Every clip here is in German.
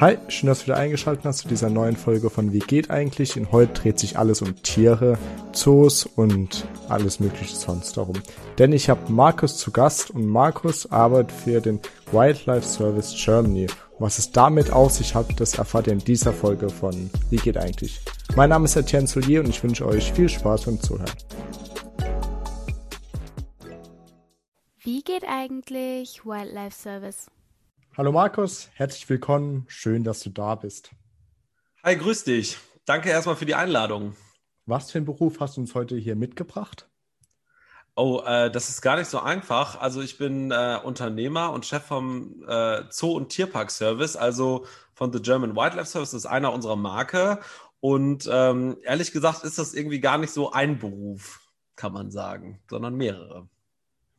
Hi, schön, dass du wieder eingeschaltet hast zu dieser neuen Folge von Wie geht eigentlich? In heute dreht sich alles um Tiere, Zoos und alles mögliche sonst darum. Denn ich habe Markus zu Gast und Markus arbeitet für den Wildlife Service Germany. Was es damit auf sich hat, das erfahrt ihr in dieser Folge von Wie geht eigentlich? Mein Name ist Etienne Soulier und ich wünsche euch viel Spaß beim Zuhören. Wie geht eigentlich Wildlife Service? Hallo Markus, herzlich willkommen. Schön, dass du da bist. Hi, grüß dich. Danke erstmal für die Einladung. Was für einen Beruf hast du uns heute hier mitgebracht? Oh, äh, das ist gar nicht so einfach. Also ich bin äh, Unternehmer und Chef vom äh, Zoo- und Tierpark-Service, also von The German Wildlife Service. Das ist einer unserer Marke. Und ähm, ehrlich gesagt ist das irgendwie gar nicht so ein Beruf, kann man sagen, sondern mehrere.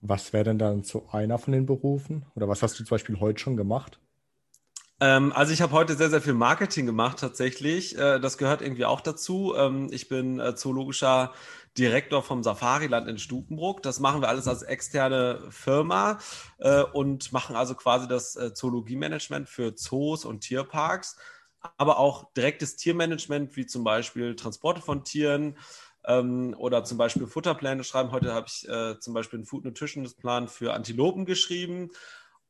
Was wäre denn dann so einer von den Berufen? Oder was hast du zum Beispiel heute schon gemacht? Ähm, also ich habe heute sehr, sehr viel Marketing gemacht tatsächlich. Äh, das gehört irgendwie auch dazu. Ähm, ich bin äh, zoologischer Direktor vom Safariland in Stukenbruck. Das machen wir alles als externe Firma äh, und machen also quasi das äh, Zoologiemanagement für Zoos und Tierparks, aber auch direktes Tiermanagement, wie zum Beispiel Transporte von Tieren, ähm, oder zum Beispiel Futterpläne schreiben. Heute habe ich äh, zum Beispiel einen Food Nutrition Plan für Antilopen geschrieben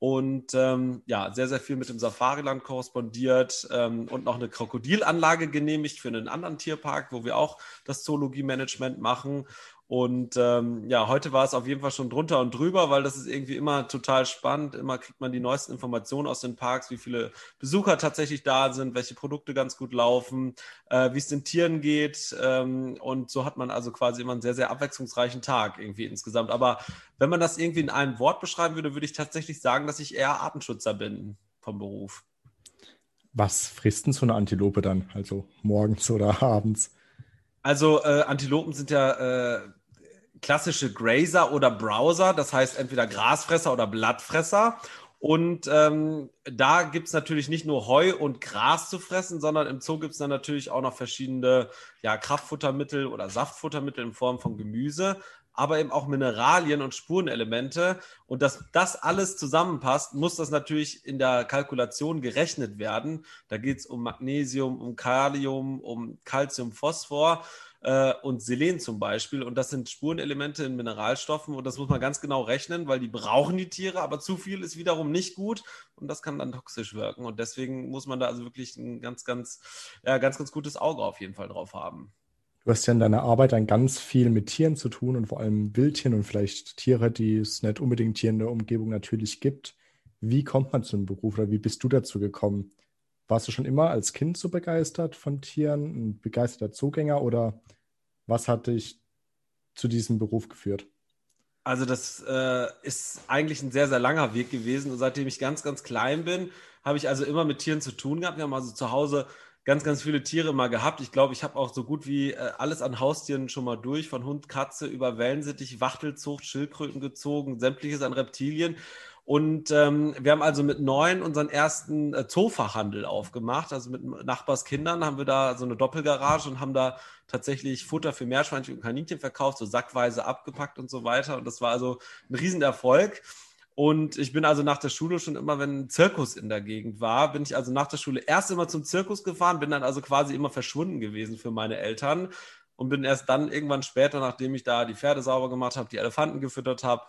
und ähm, ja, sehr, sehr viel mit dem Safariland korrespondiert ähm, und noch eine Krokodilanlage genehmigt für einen anderen Tierpark, wo wir auch das Zoologie-Management machen. Und ähm, ja, heute war es auf jeden Fall schon drunter und drüber, weil das ist irgendwie immer total spannend. Immer kriegt man die neuesten Informationen aus den Parks, wie viele Besucher tatsächlich da sind, welche Produkte ganz gut laufen, äh, wie es den Tieren geht. Ähm, und so hat man also quasi immer einen sehr, sehr abwechslungsreichen Tag irgendwie insgesamt. Aber wenn man das irgendwie in einem Wort beschreiben würde, würde ich tatsächlich sagen, dass ich eher Artenschützer bin vom Beruf. Was frisst denn so eine Antilope dann? Also morgens oder abends? Also äh, Antilopen sind ja äh, klassische Grazer oder Browser, das heißt entweder Grasfresser oder Blattfresser. Und ähm, da gibt es natürlich nicht nur Heu und Gras zu fressen, sondern im Zoo gibt es dann natürlich auch noch verschiedene ja, Kraftfuttermittel oder Saftfuttermittel in Form von Gemüse, aber eben auch Mineralien und Spurenelemente. Und dass das alles zusammenpasst, muss das natürlich in der Kalkulation gerechnet werden. Da geht es um Magnesium, um Kalium, um Calcium, Phosphor äh, und Selen zum Beispiel. Und das sind Spurenelemente in Mineralstoffen und das muss man ganz genau rechnen, weil die brauchen die Tiere, aber zu viel ist wiederum nicht gut und das kann dann toxisch wirken. Und deswegen muss man da also wirklich ein ganz, ganz, ja, ganz, ganz gutes Auge auf jeden Fall drauf haben. Du hast ja in deiner Arbeit dann ganz viel mit Tieren zu tun und vor allem Wildtieren und vielleicht Tiere, die es nicht unbedingt hier in der Umgebung natürlich gibt. Wie kommt man zu einem Beruf oder wie bist du dazu gekommen? Warst du schon immer als Kind so begeistert von Tieren, ein begeisterter Zugänger oder was hat dich zu diesem Beruf geführt? Also das äh, ist eigentlich ein sehr, sehr langer Weg gewesen. Und seitdem ich ganz, ganz klein bin, habe ich also immer mit Tieren zu tun gehabt. Wir haben also zu Hause ganz, ganz viele Tiere mal gehabt. Ich glaube, ich habe auch so gut wie äh, alles an Haustieren schon mal durch, von Hund, Katze über Wellensittich, Wachtelzucht, Schildkröten gezogen, sämtliches an Reptilien. Und ähm, wir haben also mit neun unseren ersten äh, Zoofachhandel aufgemacht. Also mit Nachbarskindern haben wir da so eine Doppelgarage und haben da tatsächlich Futter für Meerschweinchen und Kaninchen verkauft, so sackweise abgepackt und so weiter. Und das war also ein Riesenerfolg. Und ich bin also nach der Schule schon immer, wenn ein Zirkus in der Gegend war, bin ich also nach der Schule erst immer zum Zirkus gefahren, bin dann also quasi immer verschwunden gewesen für meine Eltern und bin erst dann irgendwann später, nachdem ich da die Pferde sauber gemacht habe, die Elefanten gefüttert habe,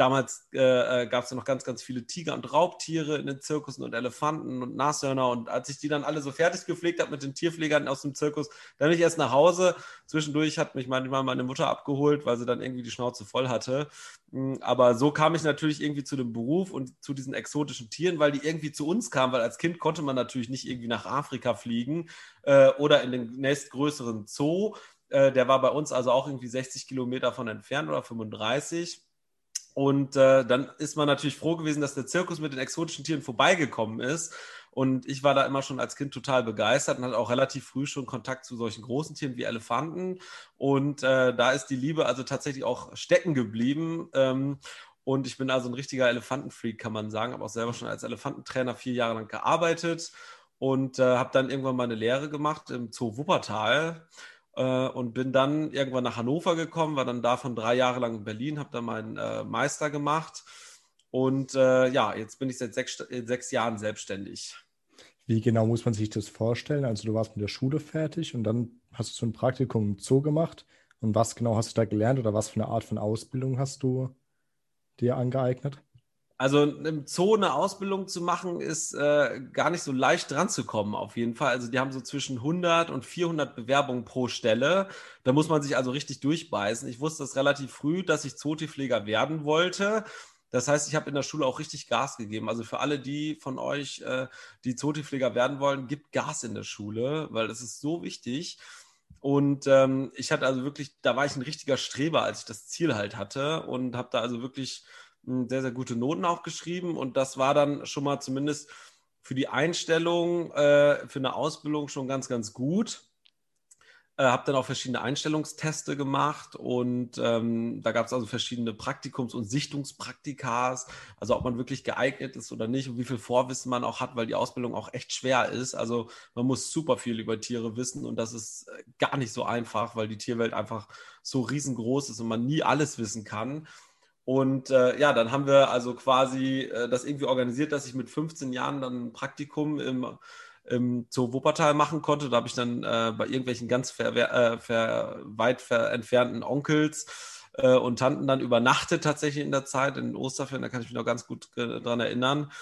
Damals äh, äh gab es ja noch ganz, ganz viele Tiger und Raubtiere in den Zirkussen und Elefanten und Nashörner. Und als ich die dann alle so fertig gepflegt habe mit den Tierpflegern aus dem Zirkus, dann bin ich erst nach Hause. Zwischendurch hat mich manchmal meine Mutter abgeholt, weil sie dann irgendwie die Schnauze voll hatte. Hm, aber so kam ich natürlich irgendwie zu dem Beruf und zu diesen exotischen Tieren, weil die irgendwie zu uns kamen, weil als Kind konnte man natürlich nicht irgendwie nach Afrika fliegen äh, oder in den nächstgrößeren Zoo. Äh, der war bei uns also auch irgendwie 60 Kilometer von entfernt oder 35. Und äh, dann ist man natürlich froh gewesen, dass der Zirkus mit den exotischen Tieren vorbeigekommen ist. Und ich war da immer schon als Kind total begeistert und hatte auch relativ früh schon Kontakt zu solchen großen Tieren wie Elefanten. Und äh, da ist die Liebe also tatsächlich auch stecken geblieben. Ähm, und ich bin also ein richtiger Elefantenfreak, kann man sagen. Habe auch selber schon als Elefantentrainer vier Jahre lang gearbeitet und äh, habe dann irgendwann mal eine Lehre gemacht im Zoo Wuppertal und bin dann irgendwann nach Hannover gekommen, war dann davon drei Jahre lang in Berlin, habe da meinen äh, Meister gemacht und äh, ja, jetzt bin ich seit sechs, sechs Jahren selbstständig. Wie genau muss man sich das vorstellen? Also du warst mit der Schule fertig und dann hast du so ein Praktikum im Zoo gemacht. Und was genau hast du da gelernt oder was für eine Art von Ausbildung hast du dir angeeignet? Also im Zoo eine Ausbildung zu machen, ist äh, gar nicht so leicht dran zu kommen, auf jeden Fall. Also die haben so zwischen 100 und 400 Bewerbungen pro Stelle. Da muss man sich also richtig durchbeißen. Ich wusste das relativ früh, dass ich Zootierpfleger werden wollte. Das heißt, ich habe in der Schule auch richtig Gas gegeben. Also für alle die von euch, äh, die Zootierpfleger werden wollen, gibt Gas in der Schule, weil das ist so wichtig. Und ähm, ich hatte also wirklich, da war ich ein richtiger Streber, als ich das Ziel halt hatte und habe da also wirklich sehr, sehr gute Noten auch geschrieben. Und das war dann schon mal zumindest für die Einstellung, äh, für eine Ausbildung schon ganz, ganz gut. Äh, habe dann auch verschiedene Einstellungsteste gemacht und ähm, da gab es also verschiedene Praktikums- und Sichtungspraktikas, also ob man wirklich geeignet ist oder nicht und wie viel Vorwissen man auch hat, weil die Ausbildung auch echt schwer ist. Also man muss super viel über Tiere wissen und das ist äh, gar nicht so einfach, weil die Tierwelt einfach so riesengroß ist und man nie alles wissen kann. Und äh, ja, dann haben wir also quasi äh, das irgendwie organisiert, dass ich mit 15 Jahren dann ein Praktikum im ähm, zu Wuppertal machen konnte. Da habe ich dann äh, bei irgendwelchen ganz ver, äh, ver, weit ver entfernten Onkels äh, und Tanten dann übernachtet tatsächlich in der Zeit in Osterferien. Da kann ich mich noch ganz gut äh, dran erinnern.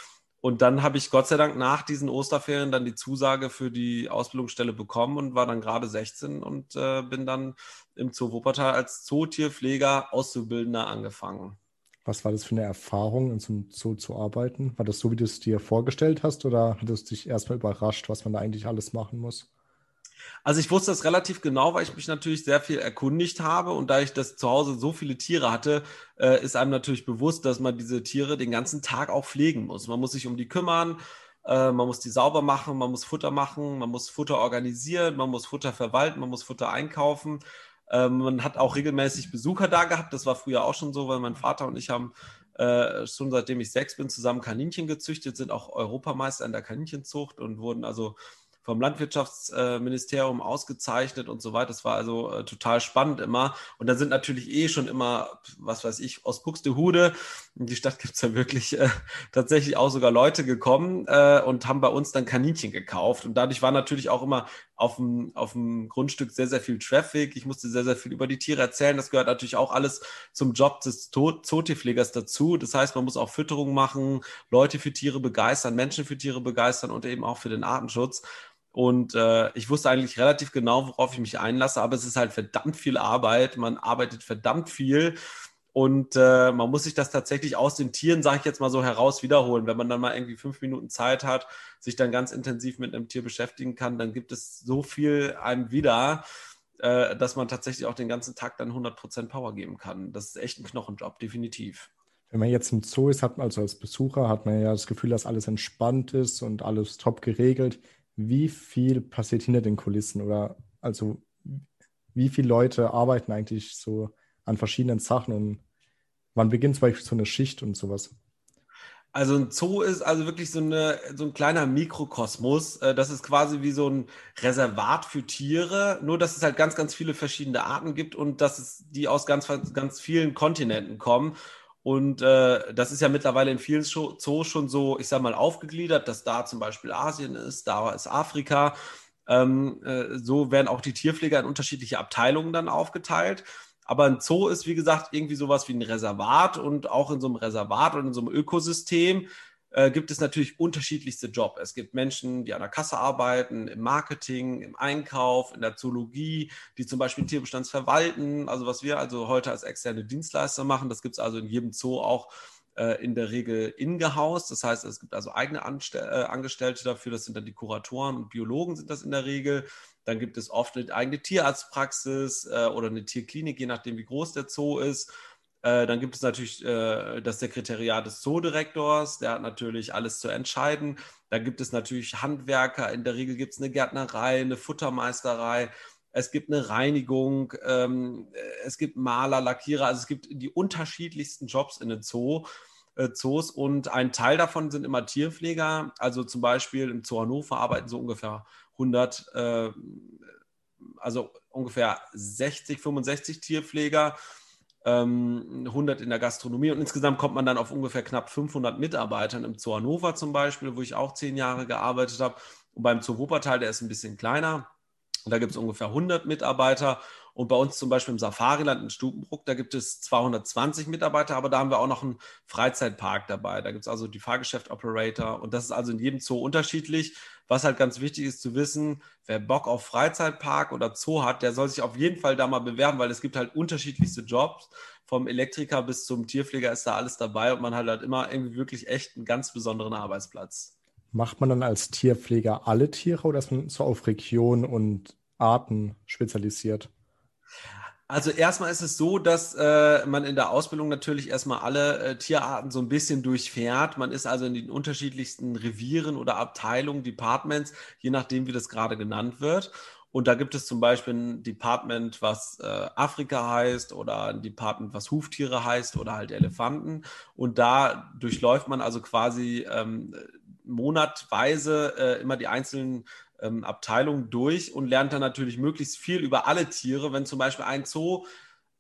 Und dann habe ich Gott sei Dank nach diesen Osterferien dann die Zusage für die Ausbildungsstelle bekommen und war dann gerade 16 und äh, bin dann im Zoo Wuppertal als Zootierpfleger Auszubildender angefangen. Was war das für eine Erfahrung, in so einem Zoo zu arbeiten? War das so, wie du es dir vorgestellt hast oder hat es dich erstmal überrascht, was man da eigentlich alles machen muss? Also ich wusste das relativ genau, weil ich mich natürlich sehr viel erkundigt habe und da ich das zu Hause so viele Tiere hatte, äh, ist einem natürlich bewusst, dass man diese Tiere den ganzen Tag auch pflegen muss. Man muss sich um die kümmern, äh, man muss die sauber machen, man muss Futter machen, man muss Futter organisieren, man muss Futter verwalten, man muss Futter einkaufen. Ähm, man hat auch regelmäßig Besucher da gehabt. Das war früher auch schon so, weil mein Vater und ich haben äh, schon seitdem ich sechs bin zusammen Kaninchen gezüchtet, sind auch Europameister in der Kaninchenzucht und wurden also vom Landwirtschaftsministerium ausgezeichnet und so weiter. Das war also äh, total spannend immer. Und da sind natürlich eh schon immer, was weiß ich, aus Buxtehude, in die Stadt gibt es ja wirklich äh, tatsächlich auch sogar Leute gekommen äh, und haben bei uns dann Kaninchen gekauft. Und dadurch war natürlich auch immer auf dem, auf dem Grundstück sehr, sehr viel Traffic. Ich musste sehr, sehr viel über die Tiere erzählen. Das gehört natürlich auch alles zum Job des Zootierpflegers dazu. Das heißt, man muss auch Fütterung machen, Leute für Tiere begeistern, Menschen für Tiere begeistern und eben auch für den Artenschutz. Und äh, ich wusste eigentlich relativ genau, worauf ich mich einlasse, aber es ist halt verdammt viel Arbeit. Man arbeitet verdammt viel. Und äh, man muss sich das tatsächlich aus den Tieren, sage ich jetzt mal so, heraus wiederholen. Wenn man dann mal irgendwie fünf Minuten Zeit hat, sich dann ganz intensiv mit einem Tier beschäftigen kann, dann gibt es so viel einem wieder, äh, dass man tatsächlich auch den ganzen Tag dann 100% Power geben kann. Das ist echt ein Knochenjob, definitiv. Wenn man jetzt im Zoo ist, hat man also als Besucher, hat man ja das Gefühl, dass alles entspannt ist und alles top geregelt wie viel passiert hinter den Kulissen oder also wie viele Leute arbeiten eigentlich so an verschiedenen Sachen und wann beginnt zum Beispiel so eine Schicht und sowas? Also ein Zoo ist also wirklich so, eine, so ein kleiner Mikrokosmos. Äh, das ist quasi wie so ein Reservat für Tiere, nur dass es halt ganz, ganz viele verschiedene Arten gibt und dass es die aus ganz, ganz vielen Kontinenten kommen. Und äh, das ist ja mittlerweile in vielen Zoos schon so, ich sag mal, aufgegliedert, dass da zum Beispiel Asien ist, da ist Afrika. Ähm, äh, so werden auch die Tierpfleger in unterschiedliche Abteilungen dann aufgeteilt. Aber ein Zoo ist, wie gesagt, irgendwie sowas wie ein Reservat und auch in so einem Reservat und in so einem Ökosystem äh, gibt es natürlich unterschiedlichste Jobs. Es gibt Menschen, die an der Kasse arbeiten, im Marketing, im Einkauf, in der Zoologie, die zum Beispiel Tierbestands verwalten. Also was wir also heute als externe Dienstleister machen, das gibt es also in jedem Zoo auch äh, in der Regel in-gehaus. Das heißt, es gibt also eigene Anstell äh, Angestellte dafür. Das sind dann die Kuratoren und Biologen sind das in der Regel. Dann gibt es oft eine eigene Tierarztpraxis äh, oder eine Tierklinik, je nachdem, wie groß der Zoo ist. Äh, dann gibt es natürlich äh, das Sekretariat des Zoodirektors, der hat natürlich alles zu entscheiden. Dann gibt es natürlich Handwerker, in der Regel gibt es eine Gärtnerei, eine Futtermeisterei, es gibt eine Reinigung, ähm, es gibt Maler, Lackierer, also es gibt die unterschiedlichsten Jobs in den Zoo. Äh, Zoos und ein Teil davon sind immer Tierpfleger. Also zum Beispiel im Zoo Hannover arbeiten so ungefähr 100, also ungefähr 60, 65 Tierpfleger 100 ähm, in der Gastronomie und insgesamt kommt man dann auf ungefähr knapp 500 Mitarbeitern im Zoo Hannover zum Beispiel, wo ich auch zehn Jahre gearbeitet habe. Und beim Zoo Wuppertal, der ist ein bisschen kleiner. Da gibt es ungefähr 100 Mitarbeiter und bei uns zum Beispiel im Safariland in Stubenbruck, da gibt es 220 Mitarbeiter, aber da haben wir auch noch einen Freizeitpark dabei. Da gibt es also die Fahrgeschäft-Operator und das ist also in jedem Zoo unterschiedlich. Was halt ganz wichtig ist zu wissen, wer Bock auf Freizeitpark oder Zoo hat, der soll sich auf jeden Fall da mal bewerben, weil es gibt halt unterschiedlichste Jobs. Vom Elektriker bis zum Tierpfleger ist da alles dabei und man hat halt immer irgendwie wirklich echt einen ganz besonderen Arbeitsplatz. Macht man dann als Tierpfleger alle Tiere oder ist man so auf Region und Arten spezialisiert? Also erstmal ist es so, dass äh, man in der Ausbildung natürlich erstmal alle äh, Tierarten so ein bisschen durchfährt. Man ist also in den unterschiedlichsten Revieren oder Abteilungen, Departments, je nachdem, wie das gerade genannt wird. Und da gibt es zum Beispiel ein Department, was äh, Afrika heißt oder ein Department, was Huftiere heißt oder halt Elefanten. Und da durchläuft man also quasi ähm, monatweise äh, immer die einzelnen ähm, Abteilung durch und lernt dann natürlich möglichst viel über alle Tiere. Wenn zum Beispiel ein Zoo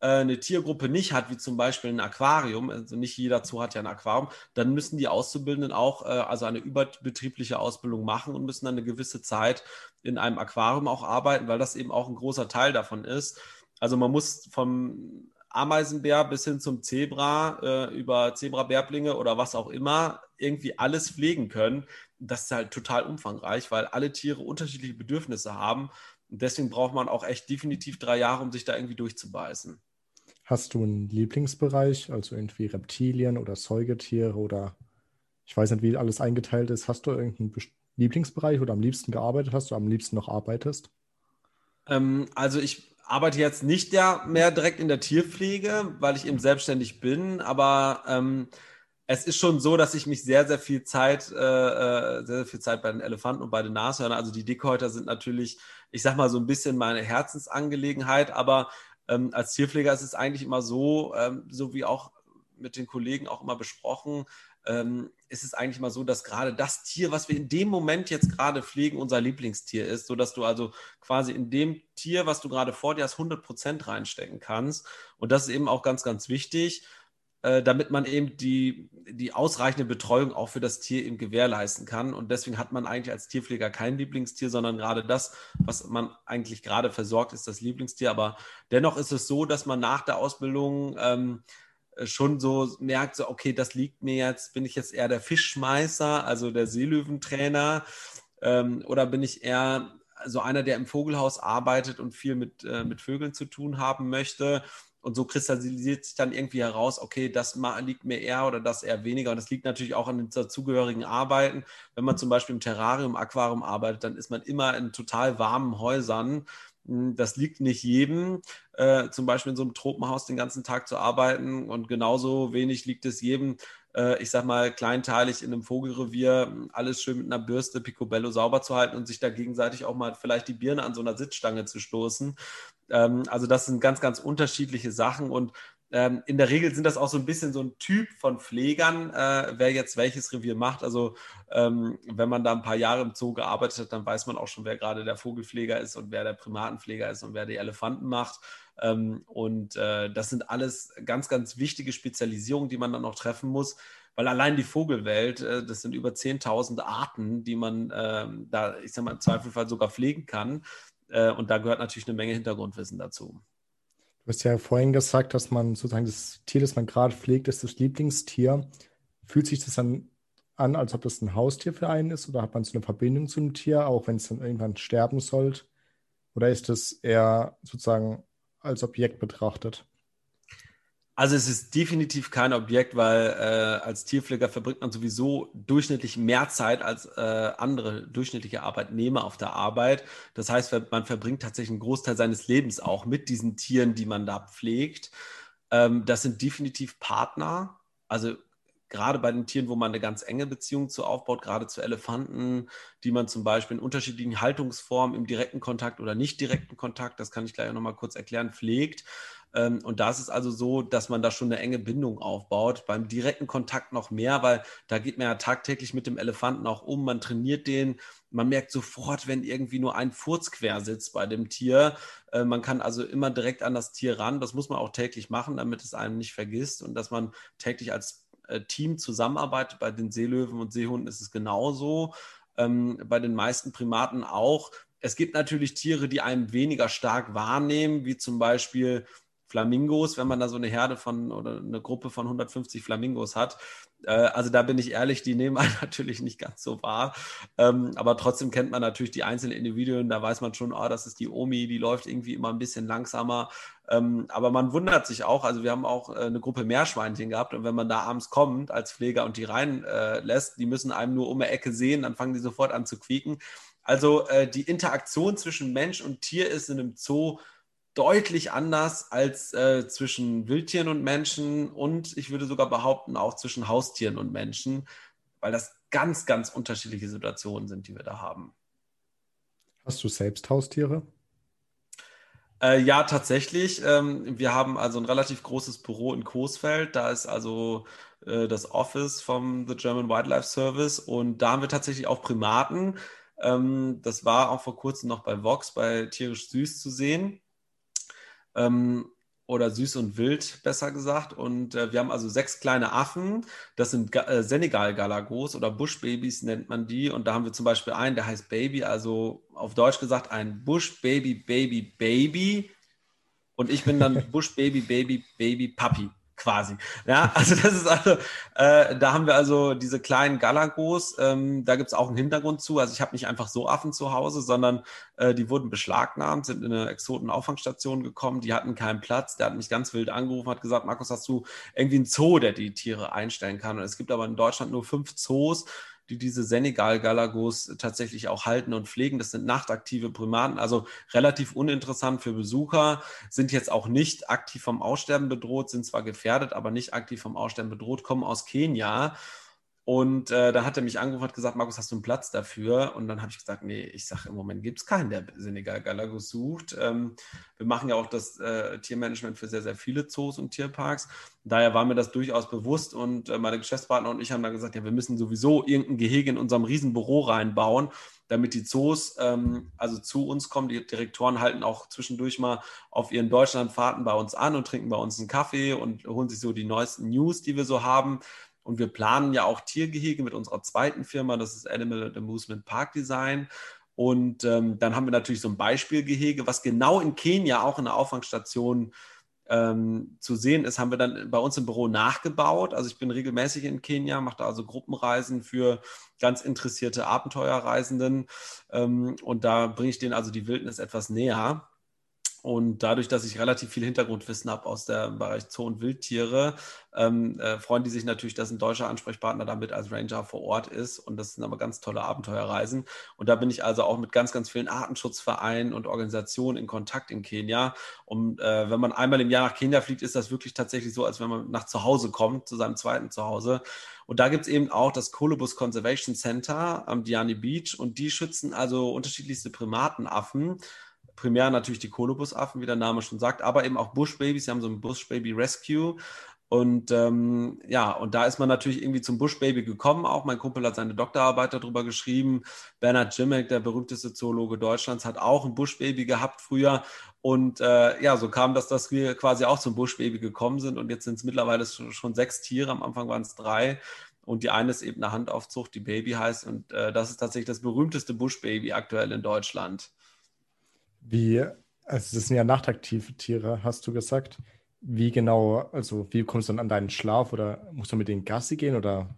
äh, eine Tiergruppe nicht hat, wie zum Beispiel ein Aquarium, also nicht jeder Zoo hat ja ein Aquarium, dann müssen die Auszubildenden auch äh, also eine überbetriebliche Ausbildung machen und müssen dann eine gewisse Zeit in einem Aquarium auch arbeiten, weil das eben auch ein großer Teil davon ist. Also man muss vom Ameisenbär bis hin zum Zebra, äh, über Zebrabärblinge oder was auch immer, irgendwie alles pflegen können das ist halt total umfangreich, weil alle Tiere unterschiedliche Bedürfnisse haben. Und deswegen braucht man auch echt definitiv drei Jahre, um sich da irgendwie durchzubeißen. Hast du einen Lieblingsbereich, also irgendwie Reptilien oder Säugetiere oder ich weiß nicht, wie alles eingeteilt ist. Hast du irgendeinen Lieblingsbereich oder am liebsten gearbeitet hast du am liebsten noch arbeitest? Ähm, also ich arbeite jetzt nicht mehr direkt in der Tierpflege, weil ich eben selbstständig bin, aber ähm, es ist schon so, dass ich mich sehr, sehr viel Zeit, äh, äh, sehr, sehr viel Zeit bei den Elefanten und bei den Nashörnern, also die Dickhäuter sind natürlich, ich sag mal, so ein bisschen meine Herzensangelegenheit, aber ähm, als Tierpfleger ist es eigentlich immer so, ähm, so wie auch mit den Kollegen auch immer besprochen, ähm, ist es eigentlich mal so, dass gerade das Tier, was wir in dem Moment jetzt gerade pflegen, unser Lieblingstier ist, sodass du also quasi in dem Tier, was du gerade vor dir hast, 100 Prozent reinstecken kannst. Und das ist eben auch ganz, ganz wichtig. Äh, damit man eben die, die ausreichende Betreuung auch für das Tier eben gewährleisten kann. Und deswegen hat man eigentlich als Tierpfleger kein Lieblingstier, sondern gerade das, was man eigentlich gerade versorgt, ist das Lieblingstier. Aber dennoch ist es so, dass man nach der Ausbildung ähm, schon so merkt, so, okay, das liegt mir jetzt, bin ich jetzt eher der Fischschmeißer, also der Seelöwentrainer, ähm, oder bin ich eher so einer, der im Vogelhaus arbeitet und viel mit, äh, mit Vögeln zu tun haben möchte. Und so kristallisiert sich dann irgendwie heraus, okay, das liegt mir eher oder das eher weniger. Und das liegt natürlich auch an den dazugehörigen Arbeiten. Wenn man zum Beispiel im Terrarium, Aquarium arbeitet, dann ist man immer in total warmen Häusern. Hm, das liegt nicht jedem, äh, zum Beispiel in so einem Tropenhaus den ganzen Tag zu arbeiten. Und genauso wenig liegt es jedem, äh, ich sag mal, kleinteilig in einem Vogelrevier alles schön mit einer Bürste Picobello sauber zu halten und sich da gegenseitig auch mal vielleicht die Birne an so einer Sitzstange zu stoßen. Ähm, also das sind ganz, ganz unterschiedliche Sachen und ähm, in der Regel sind das auch so ein bisschen so ein Typ von Pflegern, äh, wer jetzt welches Revier macht. Also ähm, wenn man da ein paar Jahre im Zoo gearbeitet hat, dann weiß man auch schon, wer gerade der Vogelpfleger ist und wer der Primatenpfleger ist und wer die Elefanten macht. Ähm, und äh, das sind alles ganz, ganz wichtige Spezialisierungen, die man dann noch treffen muss. Weil allein die Vogelwelt, äh, das sind über 10.000 Arten, die man ähm, da, ich sag mal, im Zweifelfall sogar pflegen kann. Äh, und da gehört natürlich eine Menge Hintergrundwissen dazu. Du hast ja vorhin gesagt, dass man sozusagen das Tier, das man gerade pflegt, ist das Lieblingstier. Fühlt sich das dann an, als ob das ein Haustier für einen ist oder hat man so eine Verbindung zum Tier, auch wenn es dann irgendwann sterben sollte? Oder ist es eher sozusagen als Objekt betrachtet? Also es ist definitiv kein Objekt, weil äh, als Tierpfleger verbringt man sowieso durchschnittlich mehr Zeit als äh, andere durchschnittliche Arbeitnehmer auf der Arbeit. Das heißt, man verbringt tatsächlich einen Großteil seines Lebens auch mit diesen Tieren, die man da pflegt. Ähm, das sind definitiv Partner. Also gerade bei den Tieren, wo man eine ganz enge Beziehung zu aufbaut, gerade zu Elefanten, die man zum Beispiel in unterschiedlichen Haltungsformen im direkten Kontakt oder nicht direkten Kontakt, das kann ich gleich nochmal kurz erklären, pflegt. Ähm, und da ist es also so, dass man da schon eine enge Bindung aufbaut. Beim direkten Kontakt noch mehr, weil da geht man ja tagtäglich mit dem Elefanten auch um, man trainiert den, man merkt sofort, wenn irgendwie nur ein Furz quer sitzt bei dem Tier. Äh, man kann also immer direkt an das Tier ran. Das muss man auch täglich machen, damit es einem nicht vergisst und dass man täglich als Team zusammenarbeitet. Bei den Seelöwen und Seehunden ist es genauso. Ähm, bei den meisten Primaten auch. Es gibt natürlich Tiere, die einem weniger stark wahrnehmen, wie zum Beispiel Flamingos, wenn man da so eine Herde von oder eine Gruppe von 150 Flamingos hat. Äh, also da bin ich ehrlich, die nehmen einen natürlich nicht ganz so wahr. Ähm, aber trotzdem kennt man natürlich die einzelnen Individuen. Da weiß man schon, oh, das ist die Omi, die läuft irgendwie immer ein bisschen langsamer. Ähm, aber man wundert sich auch, also wir haben auch äh, eine Gruppe Meerschweinchen gehabt und wenn man da abends kommt als Pfleger und die reinlässt, äh, die müssen einem nur um eine Ecke sehen, dann fangen die sofort an zu quieken. Also äh, die Interaktion zwischen Mensch und Tier ist in einem Zoo deutlich anders als äh, zwischen Wildtieren und Menschen und ich würde sogar behaupten auch zwischen Haustieren und Menschen, weil das ganz, ganz unterschiedliche Situationen sind, die wir da haben. Hast du selbst Haustiere? Äh, ja, tatsächlich. Ähm, wir haben also ein relativ großes Büro in Coesfeld. Da ist also äh, das Office vom The German Wildlife Service und da haben wir tatsächlich auch Primaten. Ähm, das war auch vor kurzem noch bei Vox, bei Tierisch Süß zu sehen. Ähm, oder süß und wild, besser gesagt. Und äh, wir haben also sechs kleine Affen. Das sind äh, Senegal-Galagos oder Bush-Babys nennt man die. Und da haben wir zum Beispiel einen, der heißt Baby, also auf Deutsch gesagt ein Bush-Baby, Baby, Baby. Und ich bin dann Bush-Baby, Baby, Baby, Papi quasi. Ja, also das ist also, äh, da haben wir also diese kleinen Galagos, ähm, da gibt es auch einen Hintergrund zu. Also ich habe nicht einfach so Affen zu Hause, sondern äh, die wurden beschlagnahmt, sind in eine Exotenauffangstation gekommen, die hatten keinen Platz. Der hat mich ganz wild angerufen, hat gesagt, Markus, hast du irgendwie einen Zoo, der die Tiere einstellen kann? Und es gibt aber in Deutschland nur fünf Zoos die diese Senegal-Galagos tatsächlich auch halten und pflegen. Das sind nachtaktive Primaten, also relativ uninteressant für Besucher, sind jetzt auch nicht aktiv vom Aussterben bedroht, sind zwar gefährdet, aber nicht aktiv vom Aussterben bedroht, kommen aus Kenia und äh, da hat er mich angerufen und gesagt, Markus, hast du einen Platz dafür? Und dann habe ich gesagt, nee, ich sage, im Moment gibt es keinen, der Senegal Galagos sucht. Ähm, wir machen ja auch das äh, Tiermanagement für sehr, sehr viele Zoos und Tierparks. Daher war mir das durchaus bewusst und äh, meine Geschäftspartner und ich haben dann gesagt, ja, wir müssen sowieso irgendein Gehege in unserem Riesenbüro reinbauen, damit die Zoos ähm, also zu uns kommen. Die Direktoren halten auch zwischendurch mal auf ihren Deutschlandfahrten bei uns an und trinken bei uns einen Kaffee und holen sich so die neuesten News, die wir so haben. Und wir planen ja auch Tiergehege mit unserer zweiten Firma, das ist Animal Amusement Park Design. Und ähm, dann haben wir natürlich so ein Beispielgehege, was genau in Kenia auch in der Auffangstation ähm, zu sehen ist, haben wir dann bei uns im Büro nachgebaut. Also ich bin regelmäßig in Kenia, mache da also Gruppenreisen für ganz interessierte Abenteuerreisenden. Ähm, und da bringe ich denen also die Wildnis etwas näher. Und dadurch, dass ich relativ viel Hintergrundwissen habe aus dem Bereich Zoo- und Wildtiere, ähm, äh, freuen die sich natürlich, dass ein deutscher Ansprechpartner damit als Ranger vor Ort ist. Und das sind aber ganz tolle Abenteuerreisen. Und da bin ich also auch mit ganz, ganz vielen Artenschutzvereinen und Organisationen in Kontakt in Kenia. Und äh, wenn man einmal im Jahr nach Kenia fliegt, ist das wirklich tatsächlich so, als wenn man nach zu Hause kommt, zu seinem zweiten Zuhause. Und da gibt es eben auch das Colobus Conservation Center am Diani Beach. Und die schützen also unterschiedlichste Primatenaffen primär natürlich die Kolobusaffen, wie der Name schon sagt, aber eben auch Bushbabys. Sie haben so ein Bushbaby Rescue. Und ähm, ja, und da ist man natürlich irgendwie zum Bushbaby gekommen. Auch mein Kumpel hat seine Doktorarbeit darüber geschrieben. Bernhard Jimmick, der berühmteste Zoologe Deutschlands, hat auch ein Bushbaby gehabt früher. Und äh, ja, so kam das, dass wir quasi auch zum Bushbaby gekommen sind. Und jetzt sind es mittlerweile schon sechs Tiere. Am Anfang waren es drei. Und die eine ist eben eine Handaufzucht, die Baby heißt. Und äh, das ist tatsächlich das berühmteste Bushbaby aktuell in Deutschland. Wie, also das sind ja nachtaktive Tiere, hast du gesagt. Wie genau, also wie kommst du dann an deinen Schlaf oder musst du mit denen Gassi gehen oder?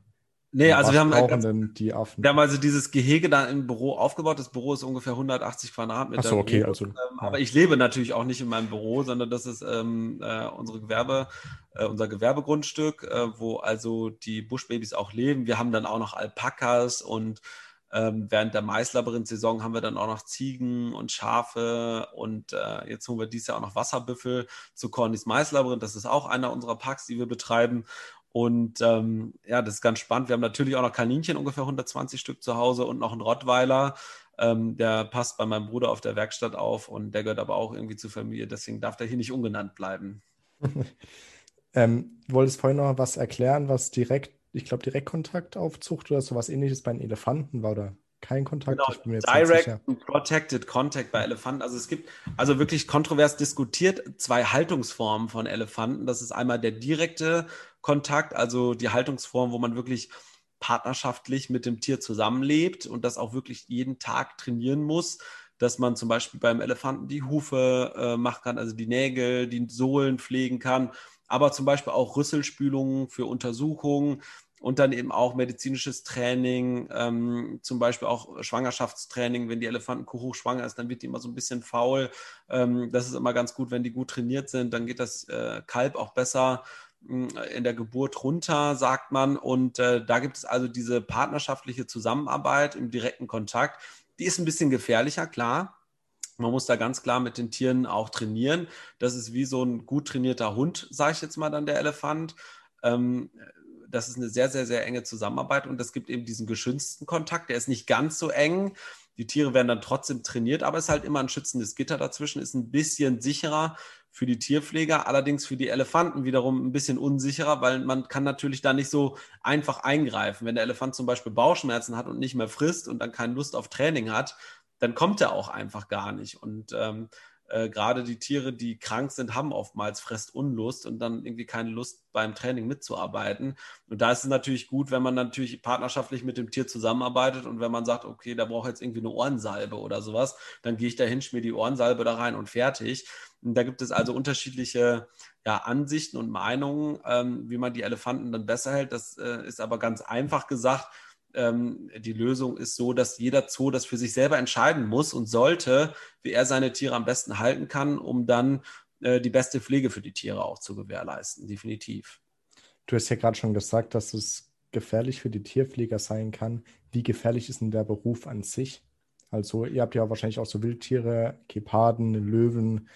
Nee, also wir haben, Affen? wir haben also dieses Gehege da im Büro aufgebaut. Das Büro ist ungefähr 180 Quadratmeter. Ach so, okay. Also, ähm, ja. Aber ich lebe natürlich auch nicht in meinem Büro, sondern das ist ähm, äh, unsere Gewerbe, äh, unser Gewerbegrundstück, äh, wo also die Buschbabys auch leben. Wir haben dann auch noch Alpakas und ähm, während der Maislabyrinth-Saison haben wir dann auch noch Ziegen und Schafe und äh, jetzt holen wir dieses Jahr auch noch Wasserbüffel zu Cornys Maislabyrinth. Das ist auch einer unserer Parks, die wir betreiben. Und ähm, ja, das ist ganz spannend. Wir haben natürlich auch noch Kaninchen, ungefähr 120 Stück zu Hause und noch einen Rottweiler. Ähm, der passt bei meinem Bruder auf der Werkstatt auf und der gehört aber auch irgendwie zur Familie. Deswegen darf der hier nicht ungenannt bleiben. ähm, du wolltest vorhin noch was erklären, was direkt, ich glaube, Direktkontaktaufzucht oder sowas ähnliches bei den Elefanten war oder kein Kontakt. Genau, Direct und Protected Contact bei Elefanten. Also es gibt also wirklich kontrovers diskutiert zwei Haltungsformen von Elefanten. Das ist einmal der direkte Kontakt, also die Haltungsform, wo man wirklich partnerschaftlich mit dem Tier zusammenlebt und das auch wirklich jeden Tag trainieren muss, dass man zum Beispiel beim Elefanten die Hufe äh, machen kann, also die Nägel, die Sohlen pflegen kann, aber zum Beispiel auch Rüsselspülungen für Untersuchungen und dann eben auch medizinisches Training, ähm, zum Beispiel auch Schwangerschaftstraining. Wenn die Elefantenkuh hochschwanger ist, dann wird die immer so ein bisschen faul. Ähm, das ist immer ganz gut, wenn die gut trainiert sind, dann geht das äh, Kalb auch besser hm, in der Geburt runter, sagt man. Und äh, da gibt es also diese partnerschaftliche Zusammenarbeit im direkten Kontakt. Die ist ein bisschen gefährlicher, klar. Man muss da ganz klar mit den Tieren auch trainieren. Das ist wie so ein gut trainierter Hund, sage ich jetzt mal dann der Elefant. Ähm, das ist eine sehr, sehr, sehr enge Zusammenarbeit und es gibt eben diesen geschützten Kontakt, der ist nicht ganz so eng. Die Tiere werden dann trotzdem trainiert, aber es ist halt immer ein schützendes Gitter dazwischen, ist ein bisschen sicherer für die Tierpfleger, allerdings für die Elefanten wiederum ein bisschen unsicherer, weil man kann natürlich da nicht so einfach eingreifen. Wenn der Elefant zum Beispiel Bauchschmerzen hat und nicht mehr frisst und dann keine Lust auf Training hat, dann kommt er auch einfach gar nicht. Und ähm, äh, gerade die Tiere, die krank sind, haben oftmals Fressunlust und dann irgendwie keine Lust beim Training mitzuarbeiten. Und da ist es natürlich gut, wenn man natürlich partnerschaftlich mit dem Tier zusammenarbeitet und wenn man sagt, okay, da braucht jetzt irgendwie eine Ohrensalbe oder sowas, dann gehe ich da hin, schmier die Ohrensalbe da rein und fertig. Und da gibt es also unterschiedliche ja, Ansichten und Meinungen, ähm, wie man die Elefanten dann besser hält. Das äh, ist aber ganz einfach gesagt ähm, die Lösung ist so, dass jeder Zoo das für sich selber entscheiden muss und sollte, wie er seine Tiere am besten halten kann, um dann äh, die beste Pflege für die Tiere auch zu gewährleisten. Definitiv. Du hast ja gerade schon gesagt, dass es gefährlich für die Tierpfleger sein kann. Wie gefährlich ist denn der Beruf an sich? Also ihr habt ja wahrscheinlich auch so Wildtiere, Geparden, Löwen,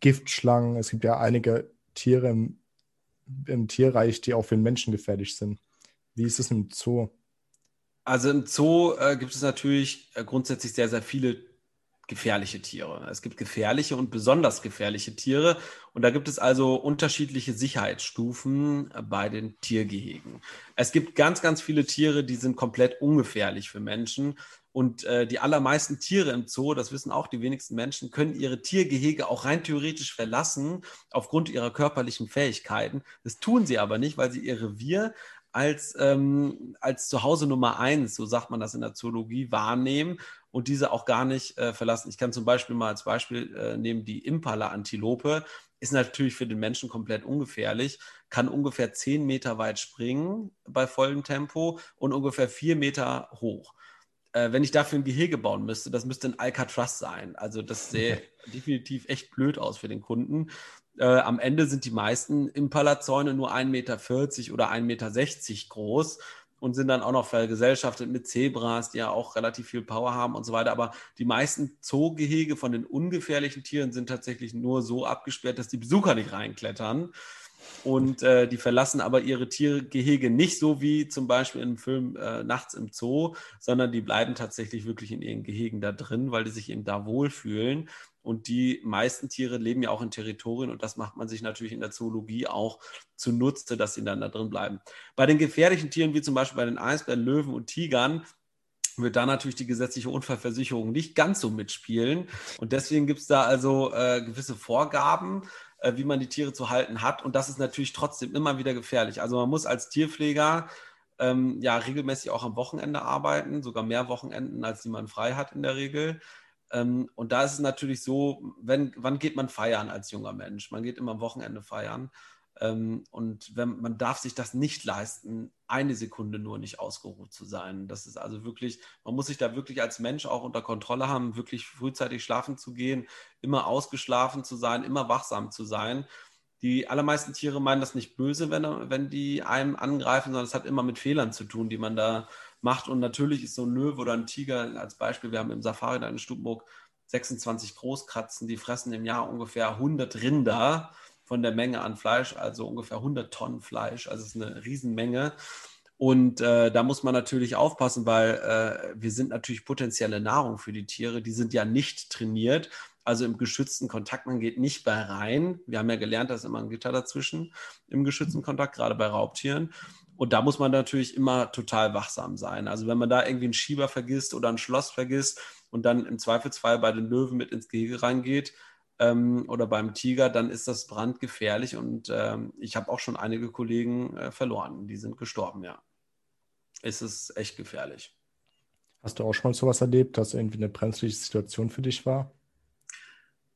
Giftschlangen. Es gibt ja einige Tiere im, im Tierreich, die auch für den Menschen gefährlich sind. Wie ist es im Zoo? Also im Zoo äh, gibt es natürlich äh, grundsätzlich sehr, sehr viele gefährliche Tiere. Es gibt gefährliche und besonders gefährliche Tiere. Und da gibt es also unterschiedliche Sicherheitsstufen äh, bei den Tiergehegen. Es gibt ganz, ganz viele Tiere, die sind komplett ungefährlich für Menschen. Und äh, die allermeisten Tiere im Zoo, das wissen auch die wenigsten Menschen, können ihre Tiergehege auch rein theoretisch verlassen aufgrund ihrer körperlichen Fähigkeiten. Das tun sie aber nicht, weil sie ihr Revier als, ähm, als Zuhause Nummer eins, so sagt man das in der Zoologie, wahrnehmen und diese auch gar nicht äh, verlassen. Ich kann zum Beispiel mal als Beispiel äh, nehmen, die Impala-Antilope ist natürlich für den Menschen komplett ungefährlich, kann ungefähr zehn Meter weit springen bei vollem Tempo und ungefähr vier Meter hoch. Äh, wenn ich dafür ein Gehege bauen müsste, das müsste ein Alcatraz sein. Also das sähe definitiv echt blöd aus für den Kunden. Äh, am Ende sind die meisten Impala-Zäune nur 1,40 Meter oder 1,60 Meter groß und sind dann auch noch vergesellschaftet mit Zebras, die ja auch relativ viel Power haben und so weiter. Aber die meisten Zoogehege von den ungefährlichen Tieren sind tatsächlich nur so abgesperrt, dass die Besucher nicht reinklettern. Und äh, die verlassen aber ihre Tiergehege nicht so wie zum Beispiel im Film äh, Nachts im Zoo, sondern die bleiben tatsächlich wirklich in ihren Gehegen da drin, weil die sich eben da wohlfühlen. Und die meisten Tiere leben ja auch in Territorien und das macht man sich natürlich in der Zoologie auch zunutze, dass sie dann da drin bleiben. Bei den gefährlichen Tieren, wie zum Beispiel bei den Eisbären, Löwen und Tigern, wird da natürlich die gesetzliche Unfallversicherung nicht ganz so mitspielen. Und deswegen gibt es da also äh, gewisse Vorgaben, äh, wie man die Tiere zu halten hat. Und das ist natürlich trotzdem immer wieder gefährlich. Also man muss als Tierpfleger ähm, ja regelmäßig auch am Wochenende arbeiten, sogar mehr Wochenenden, als die man frei hat in der Regel. Ähm, und da ist es natürlich so, wenn, wann geht man feiern als junger Mensch? Man geht immer am Wochenende feiern. Ähm, und wenn, man darf sich das nicht leisten, eine Sekunde nur nicht ausgeruht zu sein. Das ist also wirklich, man muss sich da wirklich als Mensch auch unter Kontrolle haben, wirklich frühzeitig schlafen zu gehen, immer ausgeschlafen zu sein, immer wachsam zu sein. Die allermeisten Tiere meinen das nicht böse, wenn, wenn die einem angreifen, sondern es hat immer mit Fehlern zu tun, die man da macht. Und natürlich ist so ein Löwe oder ein Tiger als Beispiel, wir haben im Safari da in Stubburg 26 Großkratzen, die fressen im Jahr ungefähr 100 Rinder von der Menge an Fleisch, also ungefähr 100 Tonnen Fleisch, also es ist eine Riesenmenge. Und äh, da muss man natürlich aufpassen, weil äh, wir sind natürlich potenzielle Nahrung für die Tiere. Die sind ja nicht trainiert, also im geschützten Kontakt. Man geht nicht bei rein. Wir haben ja gelernt, da ist immer ein Gitter dazwischen im geschützten Kontakt, gerade bei Raubtieren. Und da muss man natürlich immer total wachsam sein. Also wenn man da irgendwie einen Schieber vergisst oder ein Schloss vergisst und dann im Zweifelsfall bei den Löwen mit ins Gehege reingeht, ähm, oder beim Tiger, dann ist das brandgefährlich. Und ähm, ich habe auch schon einige Kollegen äh, verloren. Die sind gestorben, ja ist es echt gefährlich. Hast du auch schon mal sowas erlebt, dass irgendwie eine brenzliche Situation für dich war?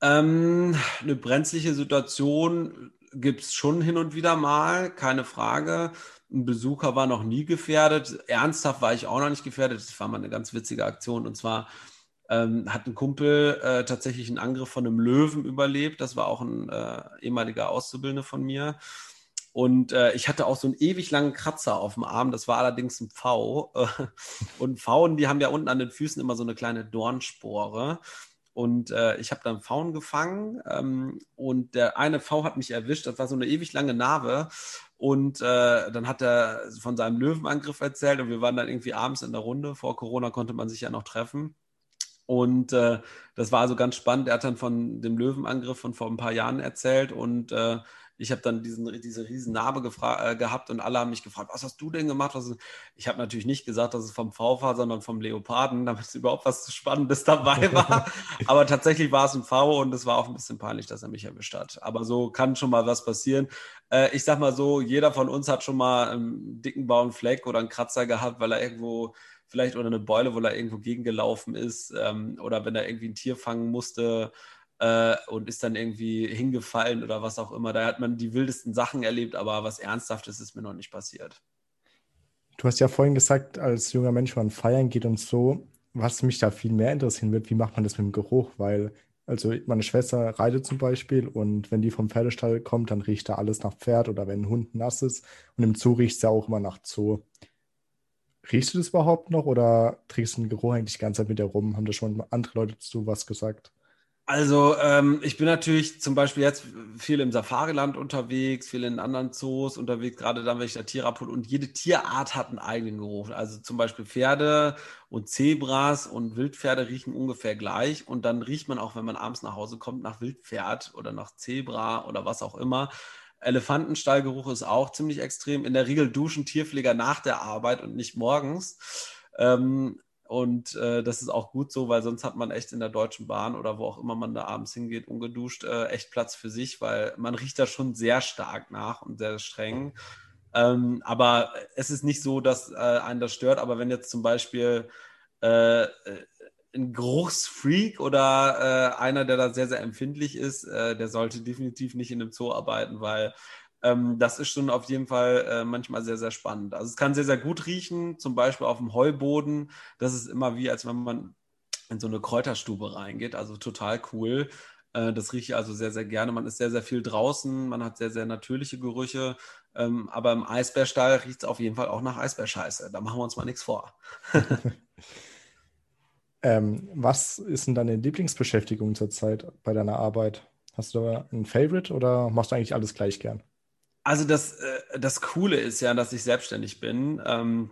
Ähm, eine brenzliche Situation gibt es schon hin und wieder mal, keine Frage. Ein Besucher war noch nie gefährdet. Ernsthaft war ich auch noch nicht gefährdet. Das war mal eine ganz witzige Aktion. Und zwar ähm, hat ein Kumpel äh, tatsächlich einen Angriff von einem Löwen überlebt. Das war auch ein äh, ehemaliger Auszubildender von mir. Und äh, ich hatte auch so einen ewig langen Kratzer auf dem Arm. Das war allerdings ein Pfau. und Pfauen, die haben ja unten an den Füßen immer so eine kleine Dornspore. Und äh, ich habe dann Pfauen gefangen ähm, und der eine Pfau hat mich erwischt. Das war so eine ewig lange Narbe. Und äh, dann hat er von seinem Löwenangriff erzählt und wir waren dann irgendwie abends in der Runde. Vor Corona konnte man sich ja noch treffen. Und äh, das war also ganz spannend. Er hat dann von dem Löwenangriff von vor ein paar Jahren erzählt und äh, ich habe dann diesen, diese riesen Narbe äh, gehabt und alle haben mich gefragt, was hast du denn gemacht? Was ich habe natürlich nicht gesagt, dass es vom V war, sondern vom Leoparden, damit überhaupt was Spannendes dabei war. Aber tatsächlich war es ein V und es war auch ein bisschen peinlich, dass er mich erwischt hat. Aber so kann schon mal was passieren. Äh, ich sag mal so, jeder von uns hat schon mal einen dicken blauen Fleck oder einen Kratzer gehabt, weil er irgendwo vielleicht oder eine Beule, wo er irgendwo gegengelaufen ist ähm, oder wenn er irgendwie ein Tier fangen musste äh, und ist dann irgendwie hingefallen oder was auch immer. Da hat man die wildesten Sachen erlebt, aber was Ernsthaftes ist mir noch nicht passiert. Du hast ja vorhin gesagt, als junger Mensch, man feiern geht und so, was mich da viel mehr interessieren wird, wie macht man das mit dem Geruch? Weil, also meine Schwester reitet zum Beispiel und wenn die vom Pferdestall kommt, dann riecht da alles nach Pferd oder wenn ein Hund nass ist und im Zoo riecht es ja auch immer nach Zoo. Riechst du das überhaupt noch oder trägst du den Geruch eigentlich die ganze Zeit mit dir rum? Haben da schon andere Leute zu was gesagt? Also ähm, ich bin natürlich zum Beispiel jetzt viel im Safariland unterwegs, viel in anderen Zoos unterwegs, gerade dann, wenn ich da Tiere abhole. Und jede Tierart hat einen eigenen Geruch. Also zum Beispiel Pferde und Zebras und Wildpferde riechen ungefähr gleich. Und dann riecht man auch, wenn man abends nach Hause kommt, nach Wildpferd oder nach Zebra oder was auch immer. Elefantenstallgeruch ist auch ziemlich extrem. In der Regel duschen Tierpfleger nach der Arbeit und nicht morgens. Ähm, und äh, das ist auch gut so, weil sonst hat man echt in der Deutschen Bahn oder wo auch immer man da abends hingeht, ungeduscht, äh, echt Platz für sich, weil man riecht da schon sehr stark nach und sehr streng. Ähm, aber es ist nicht so, dass äh, einen das stört. Aber wenn jetzt zum Beispiel äh, ein Geruchsfreak oder äh, einer, der da sehr, sehr empfindlich ist, äh, der sollte definitiv nicht in einem Zoo arbeiten, weil ähm, das ist schon auf jeden Fall äh, manchmal sehr, sehr spannend. Also es kann sehr, sehr gut riechen, zum Beispiel auf dem Heuboden. Das ist immer wie, als wenn man in so eine Kräuterstube reingeht. Also total cool. Äh, das rieche ich also sehr, sehr gerne. Man ist sehr, sehr viel draußen, man hat sehr, sehr natürliche Gerüche. Ähm, aber im Eisbärstall riecht es auf jeden Fall auch nach Eisbärscheiße. Da machen wir uns mal nichts vor. ähm, was ist denn deine Lieblingsbeschäftigung zurzeit bei deiner Arbeit? Hast du da ein Favorite oder machst du eigentlich alles gleich gern? Also das, äh, das Coole ist ja, dass ich selbstständig bin. Ähm,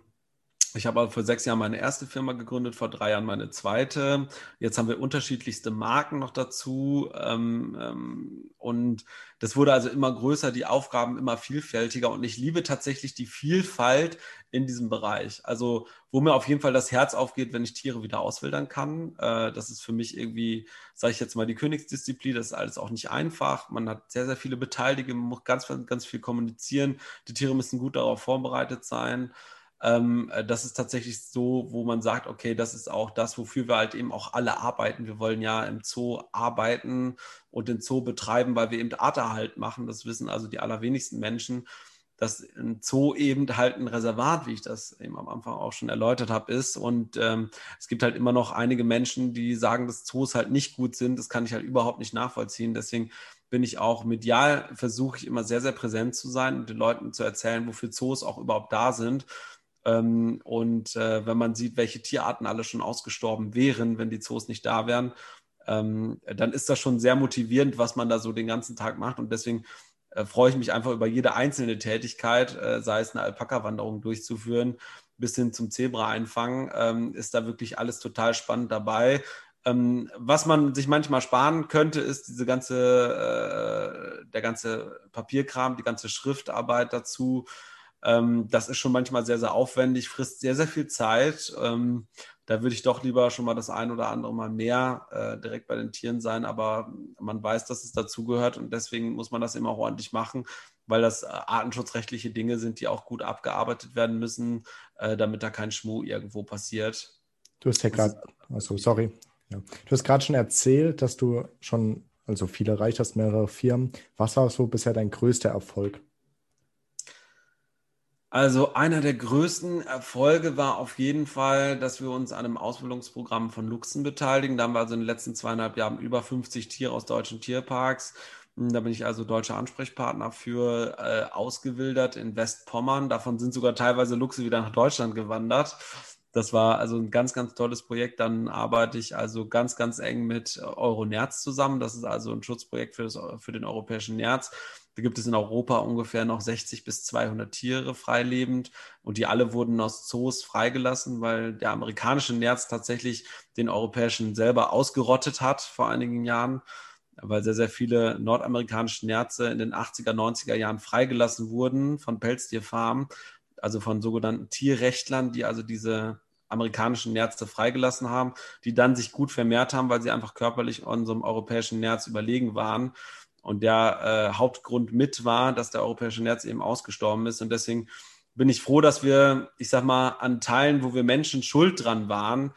ich habe vor sechs Jahren meine erste Firma gegründet, vor drei Jahren meine zweite. Jetzt haben wir unterschiedlichste Marken noch dazu. Ähm, ähm, und das wurde also immer größer, die Aufgaben immer vielfältiger. Und ich liebe tatsächlich die Vielfalt in diesem Bereich. Also, wo mir auf jeden Fall das Herz aufgeht, wenn ich Tiere wieder auswildern kann. Äh, das ist für mich irgendwie, sage ich jetzt mal, die Königsdisziplin. Das ist alles auch nicht einfach. Man hat sehr, sehr viele Beteiligte, man muss ganz, ganz viel kommunizieren. Die Tiere müssen gut darauf vorbereitet sein. Ähm, äh, das ist tatsächlich so, wo man sagt, okay, das ist auch das, wofür wir halt eben auch alle arbeiten. Wir wollen ja im Zoo arbeiten und den Zoo betreiben, weil wir eben Arterhalt machen. Das wissen also die allerwenigsten Menschen, dass ein Zoo eben halt ein Reservat, wie ich das eben am Anfang auch schon erläutert habe, ist. Und ähm, es gibt halt immer noch einige Menschen, die sagen, dass Zoos halt nicht gut sind. Das kann ich halt überhaupt nicht nachvollziehen. Deswegen bin ich auch medial, versuche ich immer sehr, sehr präsent zu sein und den Leuten zu erzählen, wofür Zoos auch überhaupt da sind ähm, und äh, wenn man sieht, welche Tierarten alle schon ausgestorben wären, wenn die Zoos nicht da wären, ähm, dann ist das schon sehr motivierend, was man da so den ganzen Tag macht. Und deswegen äh, freue ich mich einfach über jede einzelne Tätigkeit, äh, sei es eine Alpaka-Wanderung durchzuführen, bis hin zum Zebra einfangen, ähm, ist da wirklich alles total spannend dabei. Ähm, was man sich manchmal sparen könnte, ist diese ganze, äh, der ganze Papierkram, die ganze Schriftarbeit dazu. Ähm, das ist schon manchmal sehr, sehr aufwendig, frisst sehr, sehr viel Zeit. Ähm, da würde ich doch lieber schon mal das ein oder andere Mal mehr äh, direkt bei den Tieren sein, aber man weiß, dass es dazugehört und deswegen muss man das immer auch ordentlich machen, weil das äh, artenschutzrechtliche Dinge sind, die auch gut abgearbeitet werden müssen, äh, damit da kein Schmuh irgendwo passiert. Du hast ja gerade, also sorry, ja. du hast gerade schon erzählt, dass du schon also viel erreicht hast, mehrere Firmen. Was war so bisher dein größter Erfolg? Also einer der größten Erfolge war auf jeden Fall, dass wir uns an einem Ausbildungsprogramm von Luchsen beteiligen. Da haben wir also in den letzten zweieinhalb Jahren über 50 Tiere aus deutschen Tierparks. Da bin ich also deutscher Ansprechpartner für äh, ausgewildert in Westpommern. Davon sind sogar teilweise Luchse wieder nach Deutschland gewandert. Das war also ein ganz, ganz tolles Projekt. Dann arbeite ich also ganz, ganz eng mit Euronerz zusammen. Das ist also ein Schutzprojekt für, das, für den europäischen Nerz. Da gibt es in Europa ungefähr noch 60 bis 200 Tiere freilebend und die alle wurden aus Zoos freigelassen, weil der amerikanische Nerz tatsächlich den europäischen selber ausgerottet hat vor einigen Jahren, weil sehr, sehr viele nordamerikanische Nerze in den 80er, 90er Jahren freigelassen wurden von Pelztierfarmen, also von sogenannten Tierrechtlern, die also diese amerikanischen Nerze freigelassen haben, die dann sich gut vermehrt haben, weil sie einfach körperlich unserem europäischen Nerz überlegen waren und der äh, Hauptgrund mit war, dass der europäische Nerz eben ausgestorben ist. Und deswegen bin ich froh, dass wir, ich sag mal, an Teilen, wo wir Menschen schuld dran waren,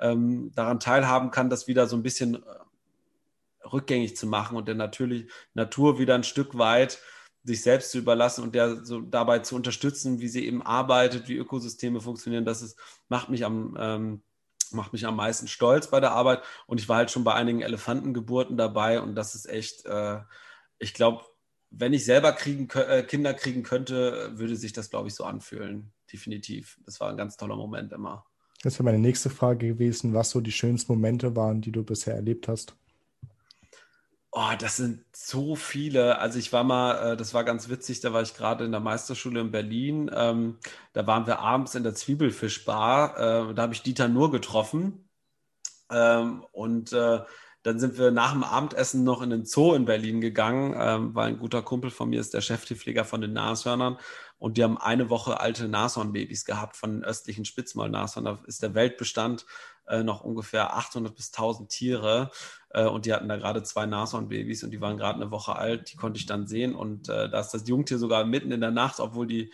ähm, daran teilhaben kann, das wieder so ein bisschen äh, rückgängig zu machen und der natürlich Natur wieder ein Stück weit sich selbst zu überlassen und der so dabei zu unterstützen, wie sie eben arbeitet, wie Ökosysteme funktionieren. Das ist, macht mich am ähm, macht mich am meisten stolz bei der Arbeit. Und ich war halt schon bei einigen Elefantengeburten dabei und das ist echt, äh, ich glaube, wenn ich selber kriegen, äh, Kinder kriegen könnte, würde sich das, glaube ich, so anfühlen. Definitiv. Das war ein ganz toller Moment immer. Das wäre meine nächste Frage gewesen, was so die schönsten Momente waren, die du bisher erlebt hast. Oh, das sind so viele. Also ich war mal, äh, das war ganz witzig, da war ich gerade in der Meisterschule in Berlin. Ähm, da waren wir abends in der Zwiebelfischbar. Äh, da habe ich Dieter Nur getroffen. Ähm, und äh, dann sind wir nach dem Abendessen noch in den Zoo in Berlin gegangen, ähm, weil ein guter Kumpel von mir ist der Cheftierpfleger von den Nashörnern. Und die haben eine Woche alte Nashornbabys gehabt von den östlichen Spitzmaulnashörnern. Da ist der Weltbestand noch ungefähr 800 bis 1000 Tiere. Äh, und die hatten da gerade zwei Nashornbabys und die waren gerade eine Woche alt. Die konnte ich dann sehen. Und äh, da ist das Jungtier sogar mitten in der Nacht, obwohl die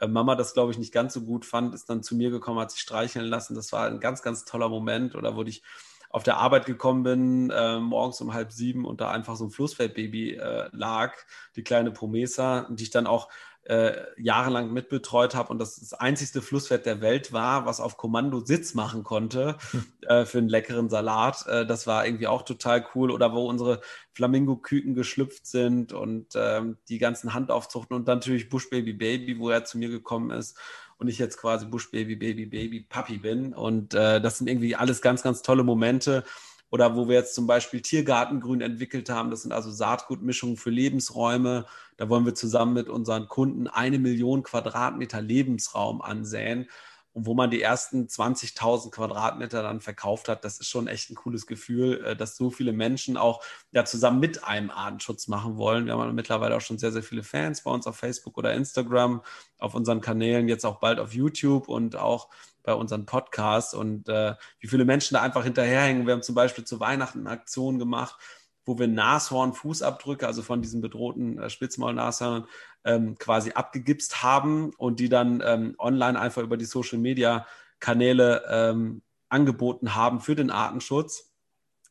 äh, Mama das, glaube ich, nicht ganz so gut fand, ist dann zu mir gekommen, hat sich streicheln lassen. Das war ein ganz, ganz toller Moment. Oder wo ich auf der Arbeit gekommen bin, äh, morgens um halb sieben und da einfach so ein Flussfeldbaby äh, lag, die kleine Promesa, die ich dann auch äh, jahrelang mitbetreut habe und das das einzigste Flusspferd der Welt war, was auf Kommando Sitz machen konnte hm. äh, für einen leckeren Salat. Äh, das war irgendwie auch total cool. Oder wo unsere Flamingo-Küken geschlüpft sind und ähm, die ganzen Handaufzuchten und dann natürlich Bush Baby Baby, wo er zu mir gekommen ist und ich jetzt quasi Bush Baby Baby Baby Papi bin. Und äh, das sind irgendwie alles ganz, ganz tolle Momente oder wo wir jetzt zum Beispiel Tiergartengrün entwickelt haben. Das sind also Saatgutmischungen für Lebensräume. Da wollen wir zusammen mit unseren Kunden eine Million Quadratmeter Lebensraum ansäen. Und wo man die ersten 20.000 Quadratmeter dann verkauft hat, das ist schon echt ein cooles Gefühl, äh, dass so viele Menschen auch ja, zusammen mit einem Artenschutz machen wollen. Wir haben mittlerweile auch schon sehr, sehr viele Fans bei uns auf Facebook oder Instagram, auf unseren Kanälen, jetzt auch bald auf YouTube und auch bei unseren Podcasts und äh, wie viele Menschen da einfach hinterherhängen. Wir haben zum Beispiel zu Weihnachten eine Aktion gemacht, wo wir Nashorn-Fußabdrücke, also von diesen bedrohten äh, Spitzmaulnashörnern, ähm, quasi abgegipst haben und die dann ähm, online einfach über die Social-Media-Kanäle ähm, angeboten haben für den Artenschutz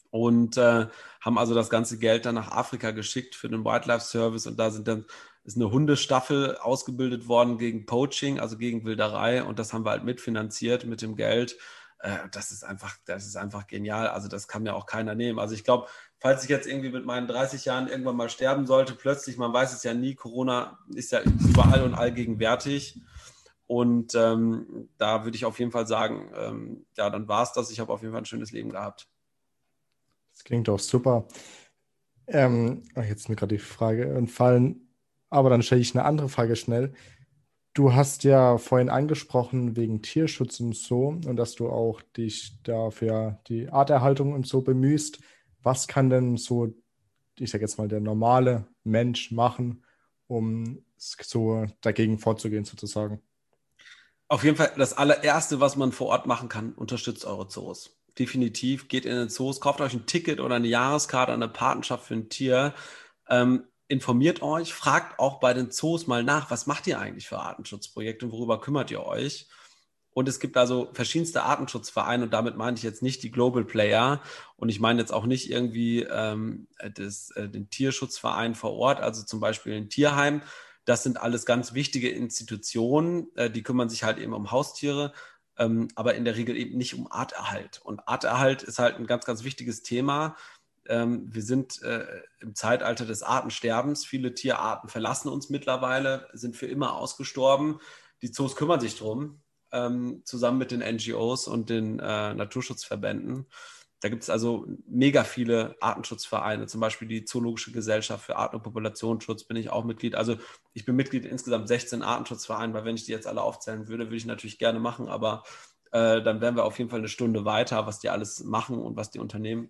und äh, haben also das ganze Geld dann nach Afrika geschickt für den Wildlife Service und da sind dann ist eine Hundestaffel ausgebildet worden gegen Poaching, also gegen Wilderei. Und das haben wir halt mitfinanziert mit dem Geld. Äh, das ist einfach, das ist einfach genial. Also das kann mir auch keiner nehmen. Also ich glaube, falls ich jetzt irgendwie mit meinen 30 Jahren irgendwann mal sterben sollte, plötzlich, man weiß es ja nie, Corona ist ja überall und allgegenwärtig. Und ähm, da würde ich auf jeden Fall sagen, ähm, ja, dann war es das. Ich habe auf jeden Fall ein schönes Leben gehabt. Das klingt doch super. Ähm, jetzt mir gerade die Frage entfallen Aber dann stelle ich eine andere Frage schnell. Du hast ja vorhin angesprochen wegen Tierschutz und so und dass du auch dich dafür die Arterhaltung und so bemühst. Was kann denn so, ich sage jetzt mal, der normale Mensch machen, um so dagegen vorzugehen sozusagen? Auf jeden Fall das allererste, was man vor Ort machen kann, unterstützt eure Zoos. Definitiv geht in den Zoos, kauft euch ein Ticket oder eine Jahreskarte, eine Patenschaft für ein Tier. Ähm, informiert euch, fragt auch bei den Zoos mal nach, was macht ihr eigentlich für Artenschutzprojekte und worüber kümmert ihr euch? Und es gibt also verschiedenste Artenschutzvereine und damit meine ich jetzt nicht die Global Player und ich meine jetzt auch nicht irgendwie ähm, das, äh, den Tierschutzverein vor Ort, also zum Beispiel ein Tierheim, das sind alles ganz wichtige Institutionen, äh, die kümmern sich halt eben um Haustiere, ähm, aber in der Regel eben nicht um Arterhalt. Und Arterhalt ist halt ein ganz, ganz wichtiges Thema. Ähm, wir sind äh, im Zeitalter des Artensterbens. Viele Tierarten verlassen uns mittlerweile, sind für immer ausgestorben. Die Zoos kümmern sich drum, ähm, zusammen mit den NGOs und den äh, Naturschutzverbänden. Da gibt es also mega viele Artenschutzvereine, zum Beispiel die Zoologische Gesellschaft für Arten- und Populationsschutz bin ich auch Mitglied. Also ich bin Mitglied in insgesamt 16 Artenschutzvereinen, weil wenn ich die jetzt alle aufzählen würde, würde ich natürlich gerne machen, aber äh, dann wären wir auf jeden Fall eine Stunde weiter, was die alles machen und was die unternehmen.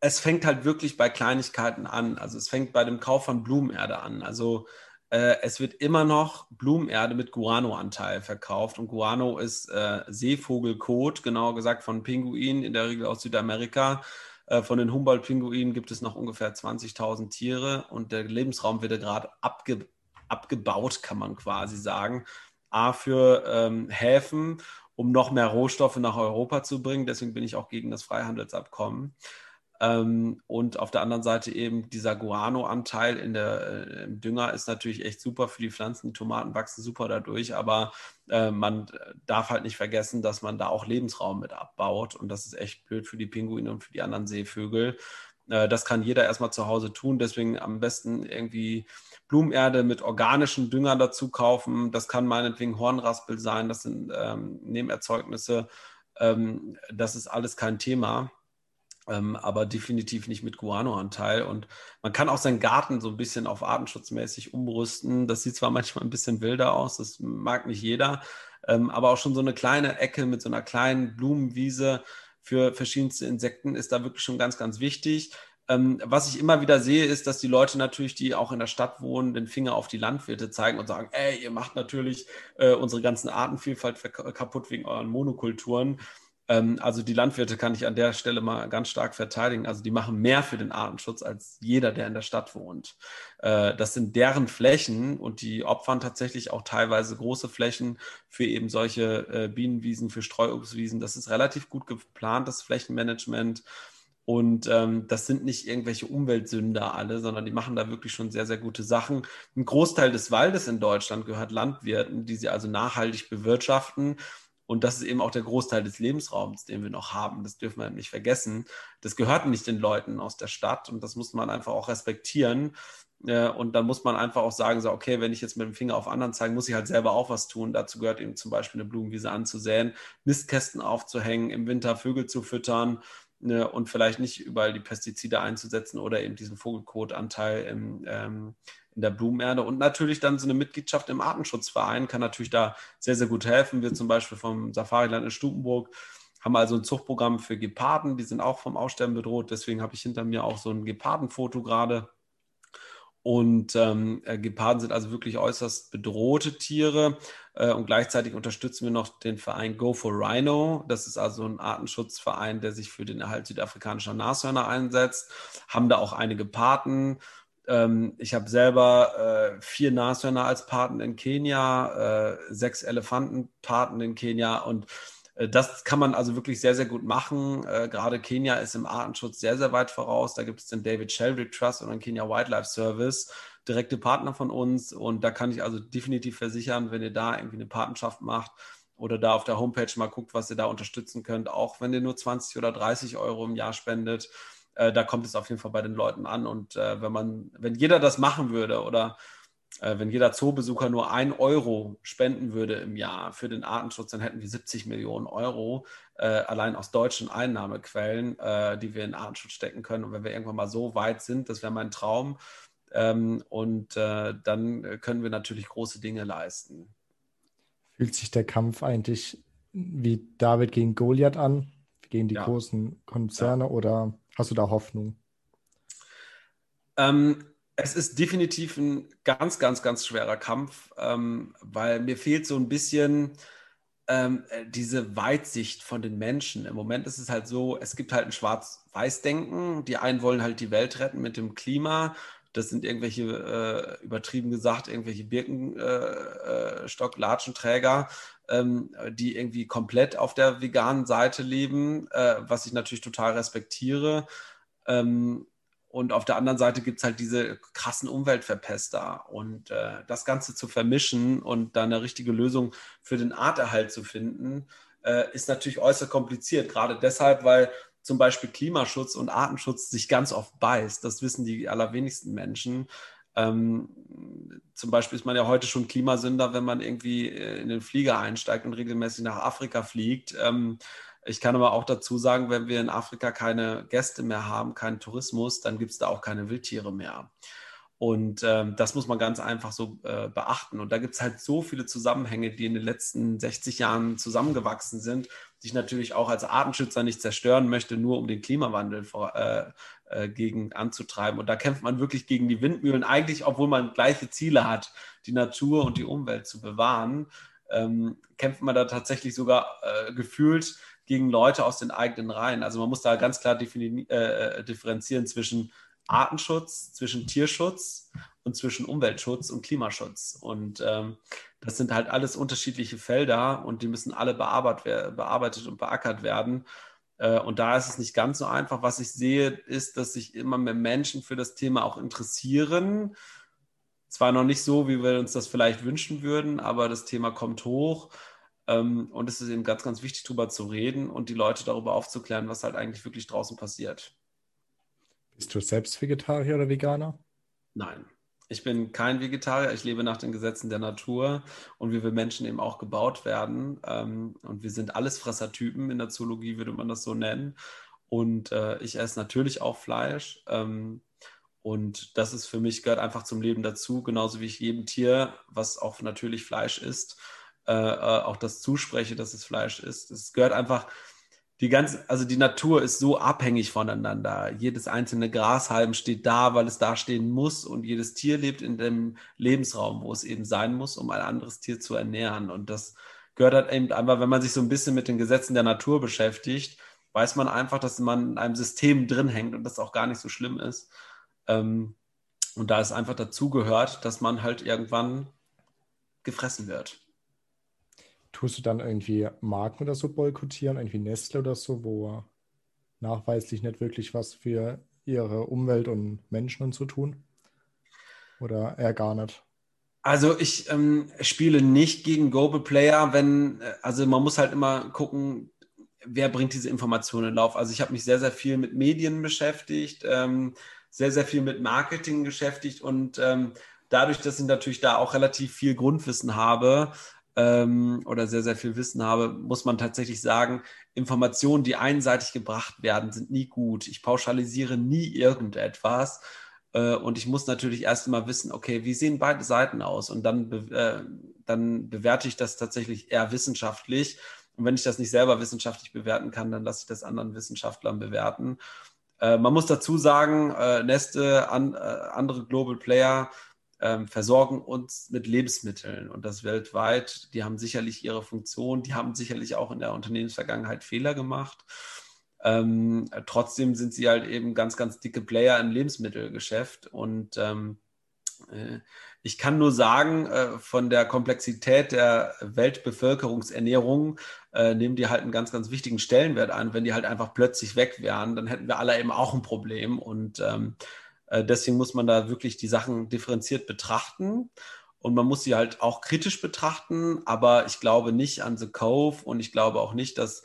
Es fängt halt wirklich bei Kleinigkeiten an. Also es fängt bei dem Kauf von Blumenerde an. Also äh, es wird immer noch Blumenerde mit Guano-Anteil verkauft. Und Guano ist äh, Seevogelkot, genauer gesagt von Pinguinen, in der Regel aus Südamerika. Äh, von den Humboldt-Pinguinen gibt es noch ungefähr 20.000 Tiere und der Lebensraum wird gerade abge abgebaut, kann man quasi sagen. A für ähm, Häfen, um noch mehr Rohstoffe nach Europa zu bringen. Deswegen bin ich auch gegen das Freihandelsabkommen. Ähm, und auf der anderen Seite eben dieser Guano-Anteil in der, äh, im Dünger ist natürlich echt super für die Pflanzen. Die Tomaten wachsen super dadurch, aber äh, man darf halt nicht vergessen, dass man da auch Lebensraum mit abbaut. Und das ist echt blöd für die Pinguine und für die anderen Seevögel. Äh, das kann jeder erstmal zu Hause tun. Deswegen am besten irgendwie Blumenerde mit organischen Dünger dazu kaufen. Das kann meinetwegen Hornraspel sein. Das sind ähm, Nebenerzeugnisse. Ähm, das ist alles kein Thema ähm, aber definitiv nicht mit Guano-Anteil. Und man kann auch seinen Garten so ein bisschen auf artenschutzmäßig umrüsten. Das sieht zwar manchmal ein bisschen wilder aus, das mag nicht jeder, ähm, aber auch schon so eine kleine Ecke mit so einer kleinen Blumenwiese für verschiedenste Insekten ist da wirklich schon ganz, ganz wichtig. Ähm, was ich immer wieder sehe, ist, dass die Leute natürlich, die auch in der Stadt wohnen, den Finger auf die Landwirte zeigen und sagen, ey, ihr macht natürlich äh, unsere ganzen Artenvielfalt kaputt wegen euren Monokulturen. Ähm, also die Landwirte kann ich an der Stelle mal ganz stark verteidigen. Also die machen mehr für den Artenschutz als jeder, der in der Stadt wohnt. Äh, das sind deren Flächen und die opfern tatsächlich auch teilweise große Flächen für eben solche äh, Bienenwiesen, für Streuobstwiesen. Das ist relativ gut geplant, das Flächenmanagement. Und ähm, das sind nicht irgendwelche Umweltsünder alle, sondern die machen da wirklich schon sehr, sehr gute Sachen. Ein Großteil des Waldes in Deutschland gehört Landwirten, die sie also nachhaltig bewirtschaften. Und das ist eben auch der Großteil des Lebensraums, den wir noch haben. Das dürfen wir nicht vergessen. Das gehört nicht den Leuten aus der Stadt und das muss man einfach auch respektieren. Und dann muss man einfach auch sagen, so, okay, wenn ich jetzt mit dem Finger auf anderen zeige, muss ich halt selber auch was tun. Dazu gehört eben zum Beispiel eine Blumenwiese anzusäen, Mistkästen aufzuhängen, im Winter Vögel zu füttern ne, und vielleicht nicht überall die Pestizide einzusetzen oder eben diesen Vogelkotanteil im, ähm, in der Blumenerde. Und natürlich dann so eine Mitgliedschaft im Artenschutzverein kann natürlich da sehr, sehr gut helfen. Wir zum Beispiel vom Safariland in Stubenburg haben also ein Zuchtprogramm für Geparden, die sind auch vom Aussterben bedroht. Deswegen habe ich hinter mir auch so ein Gepardenfoto gerade. Und ähm, äh, Geparden sind also wirklich äußerst bedrohte Tiere. Äh, und gleichzeitig unterstützen wir noch den Verein Go for Rhino. Das ist also ein Artenschutzverein, der sich für den Erhalt südafrikanischer Nashörner einsetzt. Haben da auch einige Paten. Ähm, ich habe selber äh, vier Nashörner als Paten in Kenia, äh, sechs Elefantenpaten in Kenia und das kann man also wirklich sehr, sehr gut machen. Äh, gerade Kenia ist im Artenschutz sehr, sehr weit voraus. Da gibt es den David Sheldrick Trust und den Kenya Wildlife Service, direkte Partner von uns. Und da kann ich also definitiv versichern, wenn ihr da irgendwie eine Patenschaft macht oder da auf der Homepage mal guckt, was ihr da unterstützen könnt, auch wenn ihr nur 20 oder 30 Euro im Jahr spendet, äh, da kommt es auf jeden Fall bei den Leuten an. Und äh, wenn man, wenn jeder das machen würde oder äh, wenn jeder Zoobesucher nur ein Euro spenden würde im Jahr für den Artenschutz, dann hätten wir 70 Millionen Euro äh, allein aus deutschen Einnahmequellen, äh, die wir in Artenschutz stecken können. Und wenn wir irgendwann mal so weit sind, das wäre mein Traum, Ähm, und äh, dann können wir natürlich große Dinge leisten. Fühlt sich der Kampf eigentlich wie David gegen Goliath an, gegen die Ja. großen Konzerne, Ja. oder hast du da Hoffnung? Ähm, es ist definitiv ein ganz, ganz, ganz schwerer Kampf, ähm, weil mir fehlt so ein bisschen ähm, äh, diese Weitsicht von den Menschen. Im Moment ist es halt so, es gibt halt ein Schwarz-Weiß-Denken. Die einen wollen halt die Welt retten mit dem Klima. Das sind irgendwelche, äh, übertrieben gesagt, irgendwelche Birkenstock-Latschenträger, ähm, die irgendwie komplett auf der veganen Seite leben, äh, was ich natürlich total respektiere. Ähm, und auf der anderen Seite gibt es halt diese krassen Umweltverpester. Und äh, das Ganze zu vermischen und dann eine richtige Lösung für den Arterhalt zu finden, äh, ist natürlich äußerst kompliziert. Gerade deshalb, weil zum Beispiel Klimaschutz und Artenschutz sich ganz oft beißt. Das wissen die allerwenigsten Menschen. Ähm, zum Beispiel ist man ja heute schon Klimasünder, wenn man irgendwie äh, in den Flieger einsteigt und regelmäßig nach Afrika fliegt. Ähm, ich kann aber auch dazu sagen, wenn wir in Afrika keine Gäste mehr haben, keinen Tourismus, dann gibt es da auch keine Wildtiere mehr. Und ähm, das muss man ganz einfach so äh, beachten. Und da gibt es halt so viele Zusammenhänge, die in den letzten 60 Jahren zusammengewachsen sind, die ich natürlich auch als Artenschützer nicht zerstören möchte, nur um den Klimawandel vor, äh, äh, gegen anzutreiben. Und da kämpft man wirklich gegen die Windmühlen, eigentlich, obwohl man gleiche Ziele hat, die Natur und die Umwelt zu bewahren, ähm, kämpft man da tatsächlich sogar äh, gefühlt gegen Leute aus den eigenen Reihen. Also man muss da ganz klar äh, differenzieren zwischen Artenschutz, zwischen Tierschutz und zwischen Umweltschutz und Klimaschutz. Und ähm, das sind halt alles unterschiedliche Felder und die müssen alle bearbeitet, bearbeitet und beackert werden. Äh, und da ist es nicht ganz so einfach. Was ich sehe, ist, dass sich immer mehr Menschen für das Thema auch interessieren. Zwar noch nicht so, wie wir uns das vielleicht wünschen würden, aber das Thema kommt hoch. Ähm, und es ist eben ganz, ganz wichtig, darüber zu reden und die Leute darüber aufzuklären, was halt eigentlich wirklich draußen passiert. Bist du selbst Vegetarier oder Veganer? Nein, ich bin kein Vegetarier. Ich lebe nach den Gesetzen der Natur und wie wir Menschen eben auch gebaut werden. Ähm, und wir sind alles Fressertypen. In der Zoologie würde man das so nennen. Und äh, ich esse natürlich auch Fleisch. Ähm, und das ist für mich, gehört einfach zum Leben dazu, genauso wie ich jedem Tier, was auch natürlich Fleisch ist, äh, auch das zuspreche, dass es Fleisch ist. Es gehört einfach, die ganze, also die Natur ist so abhängig voneinander. Jedes einzelne Grashalm steht da, weil es da stehen muss und jedes Tier lebt in dem Lebensraum, wo es eben sein muss, um ein anderes Tier zu ernähren. Und das gehört halt eben einfach, wenn man sich so ein bisschen mit den Gesetzen der Natur beschäftigt, weiß man einfach, dass man in einem System drin hängt und das auch gar nicht so schlimm ist. Ähm, und da es einfach dazugehört, dass man halt irgendwann gefressen wird. Tust du dann irgendwie Marken oder so boykottieren, irgendwie Nestle oder so, wo nachweislich nicht wirklich was für ihre Umwelt und Menschen und so tun? Oder eher gar nicht? Also ich ähm, spiele nicht gegen Global Player, wenn, also man muss halt immer gucken, wer bringt diese Informationen in Lauf. Also ich habe mich sehr, sehr viel mit Medien beschäftigt, ähm, sehr, sehr viel mit Marketing beschäftigt und ähm, dadurch, dass ich natürlich da auch relativ viel Grundwissen habe, ähm, oder sehr, sehr viel Wissen habe, muss man tatsächlich sagen, Informationen, die einseitig gebracht werden, sind nie gut. Ich pauschalisiere nie irgendetwas. Äh, und ich muss natürlich erst einmal wissen, okay, wie sehen beide Seiten aus? Und dann, be äh, dann bewerte ich das tatsächlich eher wissenschaftlich. Und wenn ich das nicht selber wissenschaftlich bewerten kann, dann lasse ich das anderen Wissenschaftlern bewerten. Äh, man muss dazu sagen, äh, Neste, an, äh, andere Global Player, ähm, versorgen uns mit Lebensmitteln und das weltweit. Die haben sicherlich ihre Funktion, die haben sicherlich auch in der Unternehmensvergangenheit Fehler gemacht. Ähm, trotzdem sind sie halt eben ganz, ganz dicke Player im Lebensmittelgeschäft und ähm, äh, ich kann nur sagen, äh, von der Komplexität der Weltbevölkerungsernährung äh, nehmen die halt einen ganz, ganz wichtigen Stellenwert an. Wenn die halt einfach plötzlich weg wären, dann hätten wir alle eben auch ein Problem und ähm, äh, deswegen muss man da wirklich die Sachen differenziert betrachten. Und man muss sie halt auch kritisch betrachten, aber ich glaube nicht an The Cove und ich glaube auch nicht, dass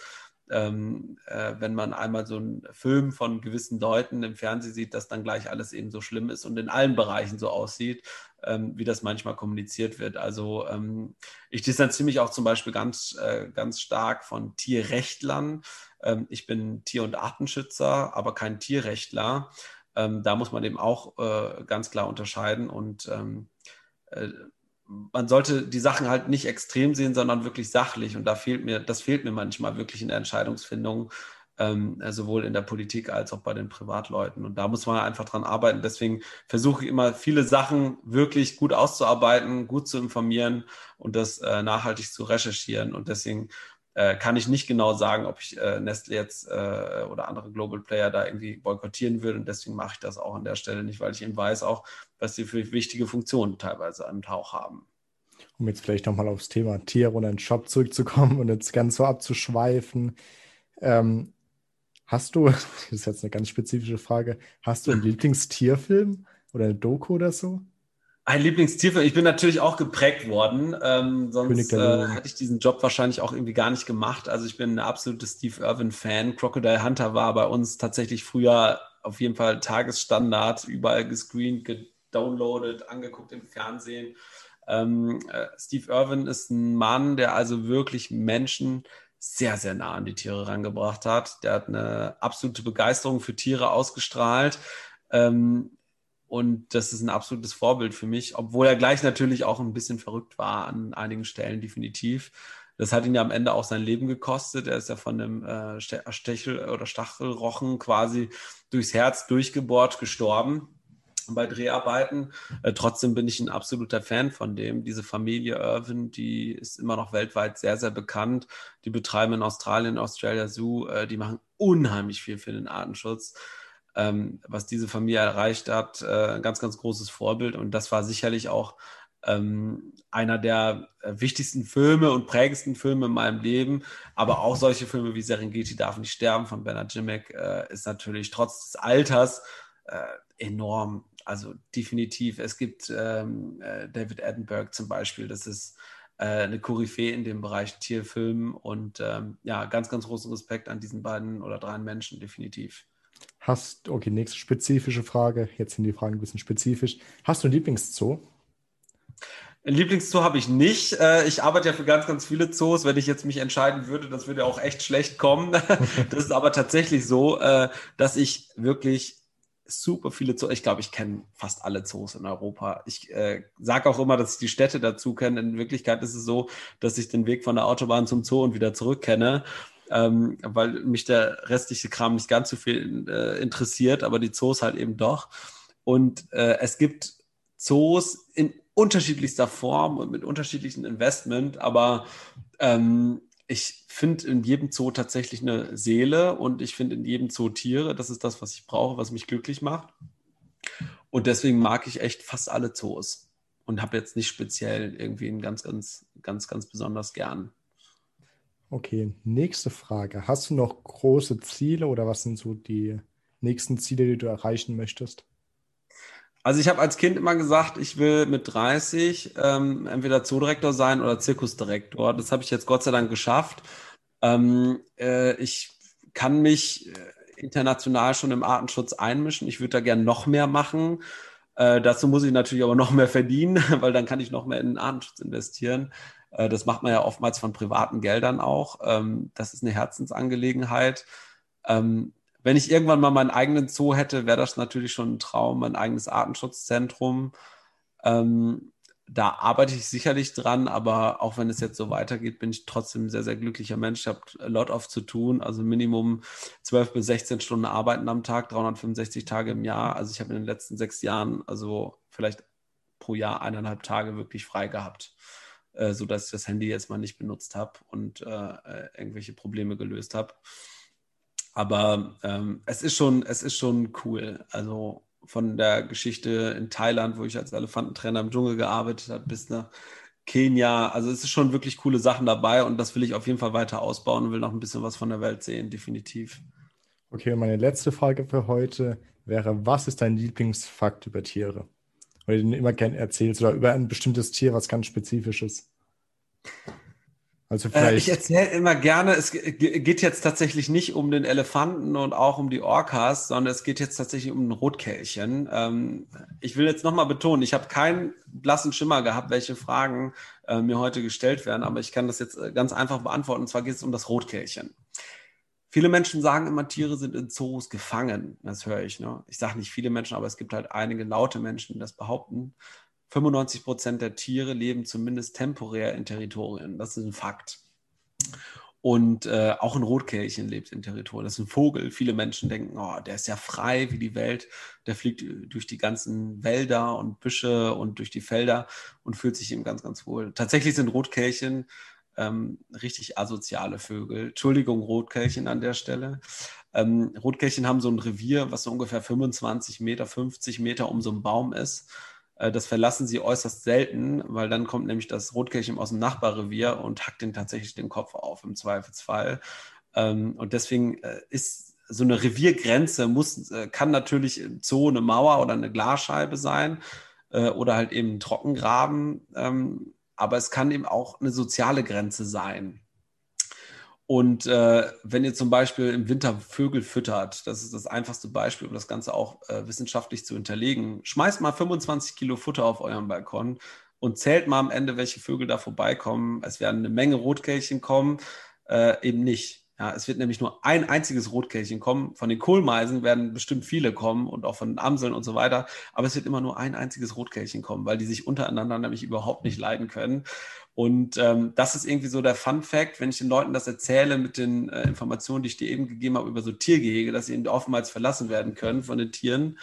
ähm, äh, wenn man einmal so einen Film von gewissen Leuten im Fernsehen sieht, dass dann gleich alles eben so schlimm ist und in allen Bereichen so aussieht, ähm, wie das manchmal kommuniziert wird. Also ähm, ich distanziere mich auch zum Beispiel ganz, äh, ganz stark von Tierrechtlern. Ähm, ich bin Tier- und Artenschützer, aber kein Tierrechtler Ähm, da muss man eben auch äh, ganz klar unterscheiden und ähm, äh, man sollte die Sachen halt nicht extrem sehen, sondern wirklich sachlich. Und da fehlt mir, das fehlt mir manchmal wirklich in der Entscheidungsfindung, ähm, sowohl in der Politik als auch bei den Privatleuten. Und da muss man einfach dran arbeiten. Deswegen versuche ich immer viele Sachen wirklich gut auszuarbeiten, gut zu informieren und das äh, nachhaltig zu recherchieren. Und deswegen äh, kann ich nicht genau sagen, ob ich äh, Nestle jetzt äh, oder andere Global Player da irgendwie boykottieren würde. Und deswegen mache ich das auch an der Stelle nicht, weil ich eben weiß auch, was sie für wichtige Funktionen teilweise im Tauch haben. Um jetzt vielleicht nochmal aufs Thema Tier und einen Shop zurückzukommen und jetzt ganz so abzuschweifen. Ähm, hast du, das ist jetzt eine ganz spezifische Frage, hast du einen Lieblingstierfilm oder eine Doku oder so? Ein Lieblingstierfilm. Ich bin natürlich auch geprägt worden. Ähm, sonst äh, hätte ich diesen Job wahrscheinlich auch irgendwie gar nicht gemacht. Also ich bin ein absoluter Steve Irwin-Fan. Crocodile Hunter war bei uns tatsächlich früher auf jeden Fall Tagesstandard, überall gescreent, gedownloadet, angeguckt im Fernsehen. Ähm, äh, Steve Irwin ist ein Mann, der also wirklich Menschen sehr, sehr nah an die Tiere rangebracht hat. Der hat eine absolute Begeisterung für Tiere ausgestrahlt. Ähm, und das ist ein absolutes Vorbild für mich, obwohl er gleich natürlich auch ein bisschen verrückt war an einigen Stellen, definitiv. Das hat ihn ja am Ende auch sein Leben gekostet. Er ist ja von einem äh, Stechel- oder Stachelrochen quasi durchs Herz durchgebohrt gestorben bei Dreharbeiten. Äh, trotzdem bin ich ein absoluter Fan von dem. Diese Familie Irvin, die ist immer noch weltweit sehr, sehr bekannt. Die betreiben in Australien, Australia Zoo, äh, die machen unheimlich viel für den Artenschutz ähm, was diese Familie erreicht hat, äh, ein ganz, ganz großes Vorbild. Und das war sicherlich auch ähm, einer der wichtigsten Filme und prägendsten Filme in meinem Leben. Aber auch solche Filme wie Serengeti darf nicht sterben von Bernard Jimmick äh, ist natürlich trotz des Alters äh, enorm. Also definitiv. Es gibt ähm, äh, David Attenborough zum Beispiel, das ist äh, eine Koryphäe in dem Bereich Tierfilm und ähm, ja, ganz, ganz großen Respekt an diesen beiden oder drei Menschen, definitiv. Hast, okay, nächste spezifische Frage. Jetzt sind die Fragen ein bisschen spezifisch. Hast du ein Lieblingszoo? Ein Lieblingszoo habe ich nicht. Äh, ich arbeite ja für ganz, ganz viele Zoos. Wenn ich jetzt mich entscheiden würde, das würde auch echt schlecht kommen. Das ist aber tatsächlich so, äh, dass ich wirklich super viele Zoos, ich glaube, ich kenne fast alle Zoos in Europa. Ich äh, sage auch immer, dass ich die Städte dazu kenne. In Wirklichkeit ist es so, dass ich den Weg von der Autobahn zum Zoo und wieder zurück kenne ähm, weil mich der restliche Kram nicht ganz so viel äh, interessiert, aber die Zoos halt eben doch. Und äh, es gibt Zoos in unterschiedlichster Form und mit unterschiedlichen Investment, aber ähm, ich finde in jedem Zoo tatsächlich eine Seele und ich finde in jedem Zoo Tiere. Das ist das, was ich brauche, was mich glücklich macht. Und deswegen mag ich echt fast alle Zoos und habe jetzt nicht speziell irgendwie einen ganz, ganz, ganz, ganz besonders gern. Okay, nächste Frage. Hast du noch große Ziele oder was sind so die nächsten Ziele, die du erreichen möchtest? Also ich habe als Kind immer gesagt, ich will mit 30 ähm, entweder Zoodirektor sein oder Zirkusdirektor. Das habe ich jetzt Gott sei Dank geschafft. Ähm, äh, ich kann mich äh, international schon im Artenschutz einmischen. Ich würde da gern noch mehr machen. Äh, dazu muss ich natürlich aber noch mehr verdienen, weil dann kann ich noch mehr in den Artenschutz investieren. Äh, das macht man ja oftmals von privaten Geldern auch. Ähm, das ist eine Herzensangelegenheit. Ähm, wenn ich irgendwann mal meinen eigenen Zoo hätte, wäre das natürlich schon ein Traum, mein eigenes Artenschutzzentrum. Ähm, da arbeite ich sicherlich dran, aber auch wenn es jetzt so weitergeht, bin ich trotzdem ein sehr, sehr glücklicher Mensch. Ich habe a lot of zu tun, also Minimum 12 bis 16 Stunden arbeiten am Tag, 365 Tage im Jahr. Also ich habe in den letzten sechs Jahren, also vielleicht pro Jahr eineinhalb Tage wirklich frei gehabt äh, sodass ich das Handy jetzt mal nicht benutzt habe und äh, äh, irgendwelche Probleme gelöst habe. Aber ähm, es ist schon, es ist schon cool. Also von der Geschichte in Thailand, wo ich als Elefantentrainer im Dschungel gearbeitet habe, bis nach Kenia. Also es ist schon wirklich coole Sachen dabei und das will ich auf jeden Fall weiter ausbauen und will noch ein bisschen was von der Welt sehen, definitiv. Okay, meine letzte Frage für heute wäre, was ist dein Lieblingsfakt über Tiere? Oder den du immer gerne erzählst oder über ein bestimmtes Tier, was ganz Spezifisches. Also vielleicht. Äh, ich erzähle immer gerne, es geht jetzt tatsächlich nicht um den Elefanten und auch um die Orcas, sondern es geht jetzt tatsächlich um ein Rotkehlchen. Ähm, ich will jetzt nochmal betonen, ich habe keinen blassen Schimmer gehabt, welche Fragen äh, mir heute gestellt werden, aber ich kann das jetzt äh, ganz einfach beantworten. Und zwar geht es um das Rotkehlchen. Viele Menschen sagen immer, Tiere sind in Zoos gefangen. Das höre ich. Ne? Ich sage nicht viele Menschen, aber es gibt halt einige laute Menschen, die das behaupten. 95 Prozent der Tiere leben zumindest temporär in Territorien. Das ist ein Fakt. Und äh, auch ein Rotkehlchen lebt in Territorien. Das ist ein Vogel. Viele Menschen denken, oh, der ist ja frei wie die Welt. Der fliegt durch die ganzen Wälder und Büsche und durch die Felder und fühlt sich eben ganz, ganz wohl. Tatsächlich sind Rotkehlchen ähm, richtig asoziale Vögel. Entschuldigung, Rotkehlchen an der Stelle. Ähm, Rotkehlchen haben so ein Revier, was so ungefähr 25 Meter, 50 Meter um so einen Baum ist. Äh, das verlassen sie äußerst selten, weil dann kommt nämlich das Rotkehlchen aus dem Nachbarrevier und hackt den tatsächlich den Kopf auf im Zweifelsfall. Ähm, und deswegen äh, ist so eine Reviergrenze muss, äh, kann natürlich im Zoo eine Mauer oder eine Glasscheibe sein oder halt eben ein Trockengraben. Ähm, aber es kann eben auch eine soziale Grenze sein. Und äh, wenn ihr zum Beispiel im Winter Vögel füttert, das ist das einfachste Beispiel, um das Ganze auch äh, wissenschaftlich zu hinterlegen, schmeißt mal 25 Kilo Futter auf euren Balkon und zählt mal am Ende, welche Vögel da vorbeikommen. Es werden eine Menge Rotkehlchen kommen, äh, eben nicht. Ja, es wird nämlich nur ein einziges Rotkehlchen kommen. Von den Kohlmeisen werden bestimmt viele kommen und auch von Amseln und so weiter. Aber es wird immer nur ein einziges Rotkehlchen kommen, weil die sich untereinander nämlich überhaupt nicht leiden können. Und ähm, das ist irgendwie so der Fun Fact, wenn ich den Leuten das erzähle mit den äh, Informationen, die ich dir eben gegeben habe über so Tiergehege, dass sie eben oftmals verlassen werden können von den Tieren.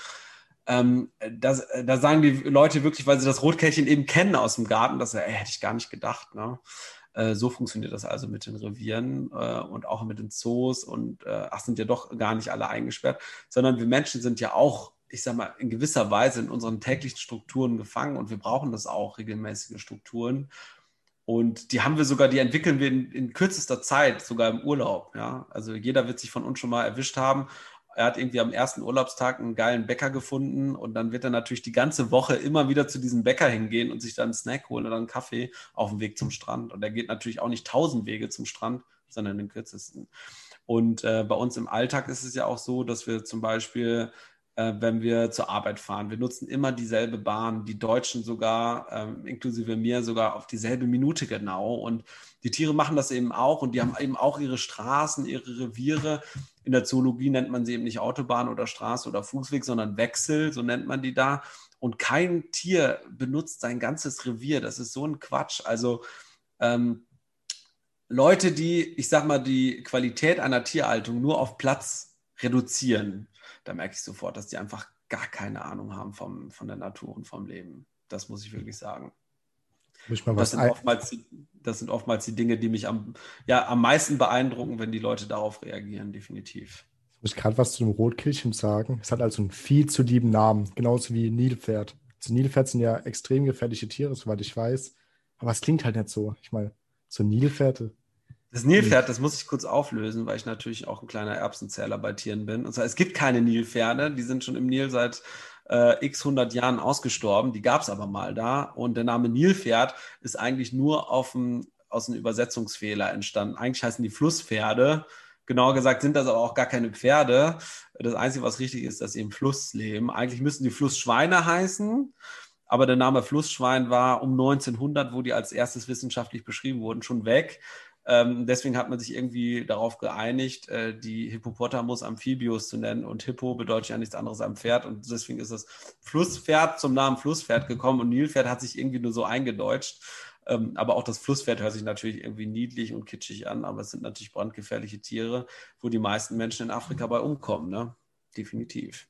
Ähm, das, äh, da sagen die Leute wirklich, weil sie das Rotkehlchen eben kennen aus dem Garten, das äh, hätte ich gar nicht gedacht. Ne? Äh, so funktioniert das also mit den Revieren äh, und auch mit den Zoos und äh, ach, sind ja doch gar nicht alle eingesperrt, sondern wir Menschen sind ja auch, ich sag mal, in gewisser Weise in unseren täglichen Strukturen gefangen und wir brauchen das auch, regelmäßige Strukturen. Und die haben wir sogar, die entwickeln wir in, in, kürzester Zeit, sogar im Urlaub. Ja? Also jeder wird sich von uns schon mal erwischt haben er hat irgendwie am ersten Urlaubstag einen geilen Bäcker gefunden und dann wird er natürlich die ganze Woche immer wieder zu diesem Bäcker hingehen und sich dann einen Snack holen oder einen Kaffee auf dem Weg zum Strand. Und er geht natürlich auch nicht tausend Wege zum Strand, sondern den kürzesten. Und äh, bei uns im Alltag ist es ja auch so, dass wir zum Beispiel äh, wenn wir zur Arbeit fahren. Wir nutzen immer dieselbe Bahn, die Deutschen sogar, ähm, inklusive mir, sogar auf dieselbe Minute genau. Und die Tiere machen das eben auch und die haben eben auch ihre Straßen, ihre Reviere. In der Zoologie nennt man sie eben nicht Autobahn oder Straße oder Fußweg, sondern Wechsel, so nennt man die da. Und kein Tier benutzt sein ganzes Revier. Das ist so ein Quatsch. Also ähm, Leute, die, ich sag mal, die Qualität einer Tierhaltung nur auf Platz reduzieren, da merke ich sofort, dass die einfach gar keine Ahnung haben vom, von der Natur und vom Leben. Das muss ich wirklich sagen. Das sind, oftmals, das sind oftmals die Dinge, die mich am, ja, am meisten beeindrucken, wenn die Leute darauf reagieren, definitiv. Ich muss gerade was zu dem Rotkehlchen sagen. Es hat also einen viel zu lieben Namen, genauso wie Nilpferd. Also Nilpferd sind ja extrem gefährliche Tiere, soweit ich weiß. Aber es klingt halt nicht so. Ich meine, so Nilpferde, das Nilpferd, das muss ich kurz auflösen, weil ich natürlich auch ein kleiner Erbsenzähler bei Tieren bin. Und zwar, es gibt keine Nilpferde, die sind schon im Nil seit äh, x 100 Jahren ausgestorben. Die gab es aber mal da. Und der Name Nilpferd ist eigentlich nur auf dem, aus einem Übersetzungsfehler entstanden. Eigentlich heißen die Flusspferde. Genauer gesagt sind das aber auch gar keine Pferde. Das Einzige, was richtig ist, dass sie im Fluss leben. Eigentlich müssten die Flussschweine heißen. Aber der Name Flussschwein war um 1900, wo die als erstes wissenschaftlich beschrieben wurden, schon weg. Ähm, deswegen hat man sich irgendwie darauf geeinigt, äh, die Hippopotamus Amphibius zu nennen. Und Hippo bedeutet ja nichts anderes am Pferd. Und deswegen ist das Flusspferd zum Namen Flusspferd gekommen. Und Nilpferd hat sich irgendwie nur so eingedeutscht. Ähm, aber auch das Flusspferd hört sich natürlich irgendwie niedlich und kitschig an. Aber es sind natürlich brandgefährliche Tiere, wo die meisten Menschen in Afrika bei umkommen. Ne? Definitiv.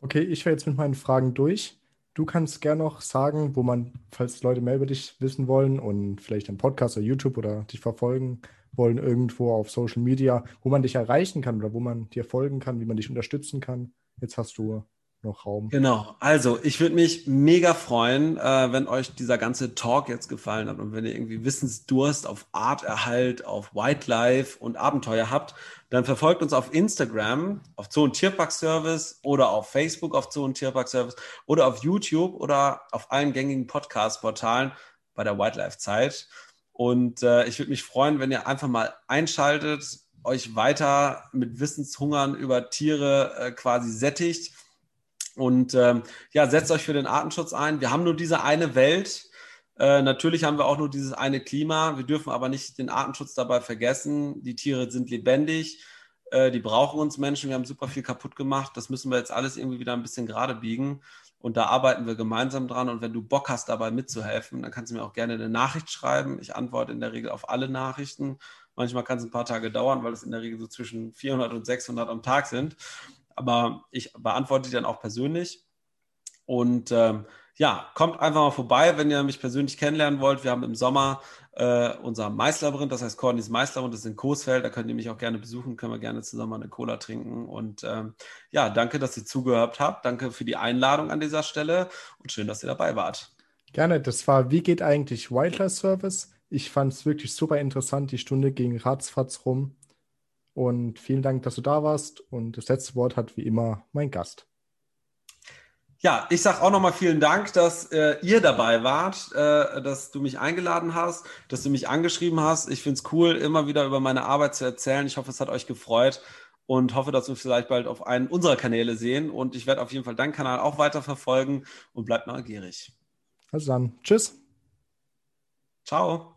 Okay, ich wäre jetzt mit meinen Fragen durch. Du kannst gerne noch sagen, wo man, falls Leute mehr über dich wissen wollen und vielleicht einen Podcast oder YouTube oder dich verfolgen wollen, irgendwo auf Social Media, wo man dich erreichen kann oder wo man dir folgen kann, wie man dich unterstützen kann. Jetzt hast du noch Raum. Genau. Also, ich würde mich mega freuen, äh, wenn euch dieser ganze Talk jetzt gefallen hat und wenn ihr irgendwie Wissensdurst auf Arterhalt, auf Wildlife und Abenteuer habt, dann verfolgt uns auf Instagram, auf Zoo- und Tierpark-Service oder auf Facebook auf Zoo- und Tierpark-Service oder auf YouTube oder auf allen gängigen Podcast-Portalen bei der Wildlife-Zeit. Und äh, ich würde mich freuen, wenn ihr einfach mal einschaltet, euch weiter mit Wissenshungern über Tiere äh, quasi sättigt und ähm, ja, setzt euch für den Artenschutz ein. Wir haben nur diese eine Welt. Äh, natürlich haben wir auch nur dieses eine Klima. Wir dürfen aber nicht den Artenschutz dabei vergessen. Die Tiere sind lebendig. Äh, die brauchen uns Menschen. Wir haben super viel kaputt gemacht. Das müssen wir jetzt alles irgendwie wieder ein bisschen gerade biegen. Und da arbeiten wir gemeinsam dran. Und wenn du Bock hast, dabei mitzuhelfen, dann kannst du mir auch gerne eine Nachricht schreiben. Ich antworte in der Regel auf alle Nachrichten. Manchmal kann es ein paar Tage dauern, weil es in der Regel so zwischen 400 und 600 am Tag sind. Aber ich beantworte die dann auch persönlich. Und ähm, ja, kommt einfach mal vorbei, wenn ihr mich persönlich kennenlernen wollt. Wir haben im Sommer äh, unser Maislabyrinth, das heißt Cornys Maislabyrinth, das ist in Coesfeld. Da könnt ihr mich auch gerne besuchen, können wir gerne zusammen eine Cola trinken. Und ähm, ja, danke, dass ihr zugehört habt. Danke für die Einladung an dieser Stelle und schön, dass ihr dabei wart. Gerne, das war Wie geht eigentlich Wildlife Service? Ich fand es wirklich super interessant. Die Stunde ging ratzfatz rum. Und vielen Dank, dass du da warst. Und das letzte Wort hat wie immer mein Gast. Ja, ich sage auch nochmal vielen Dank, dass äh, ihr dabei wart, äh, dass du mich eingeladen hast, dass du mich angeschrieben hast. Ich finde es cool, immer wieder über meine Arbeit zu erzählen. Ich hoffe, es hat euch gefreut und hoffe, dass wir vielleicht bald auf einen unserer Kanäle sehen. Und ich werde auf jeden Fall deinen Kanal auch weiter verfolgen und bleibt neugierig. Also dann, tschüss. Ciao.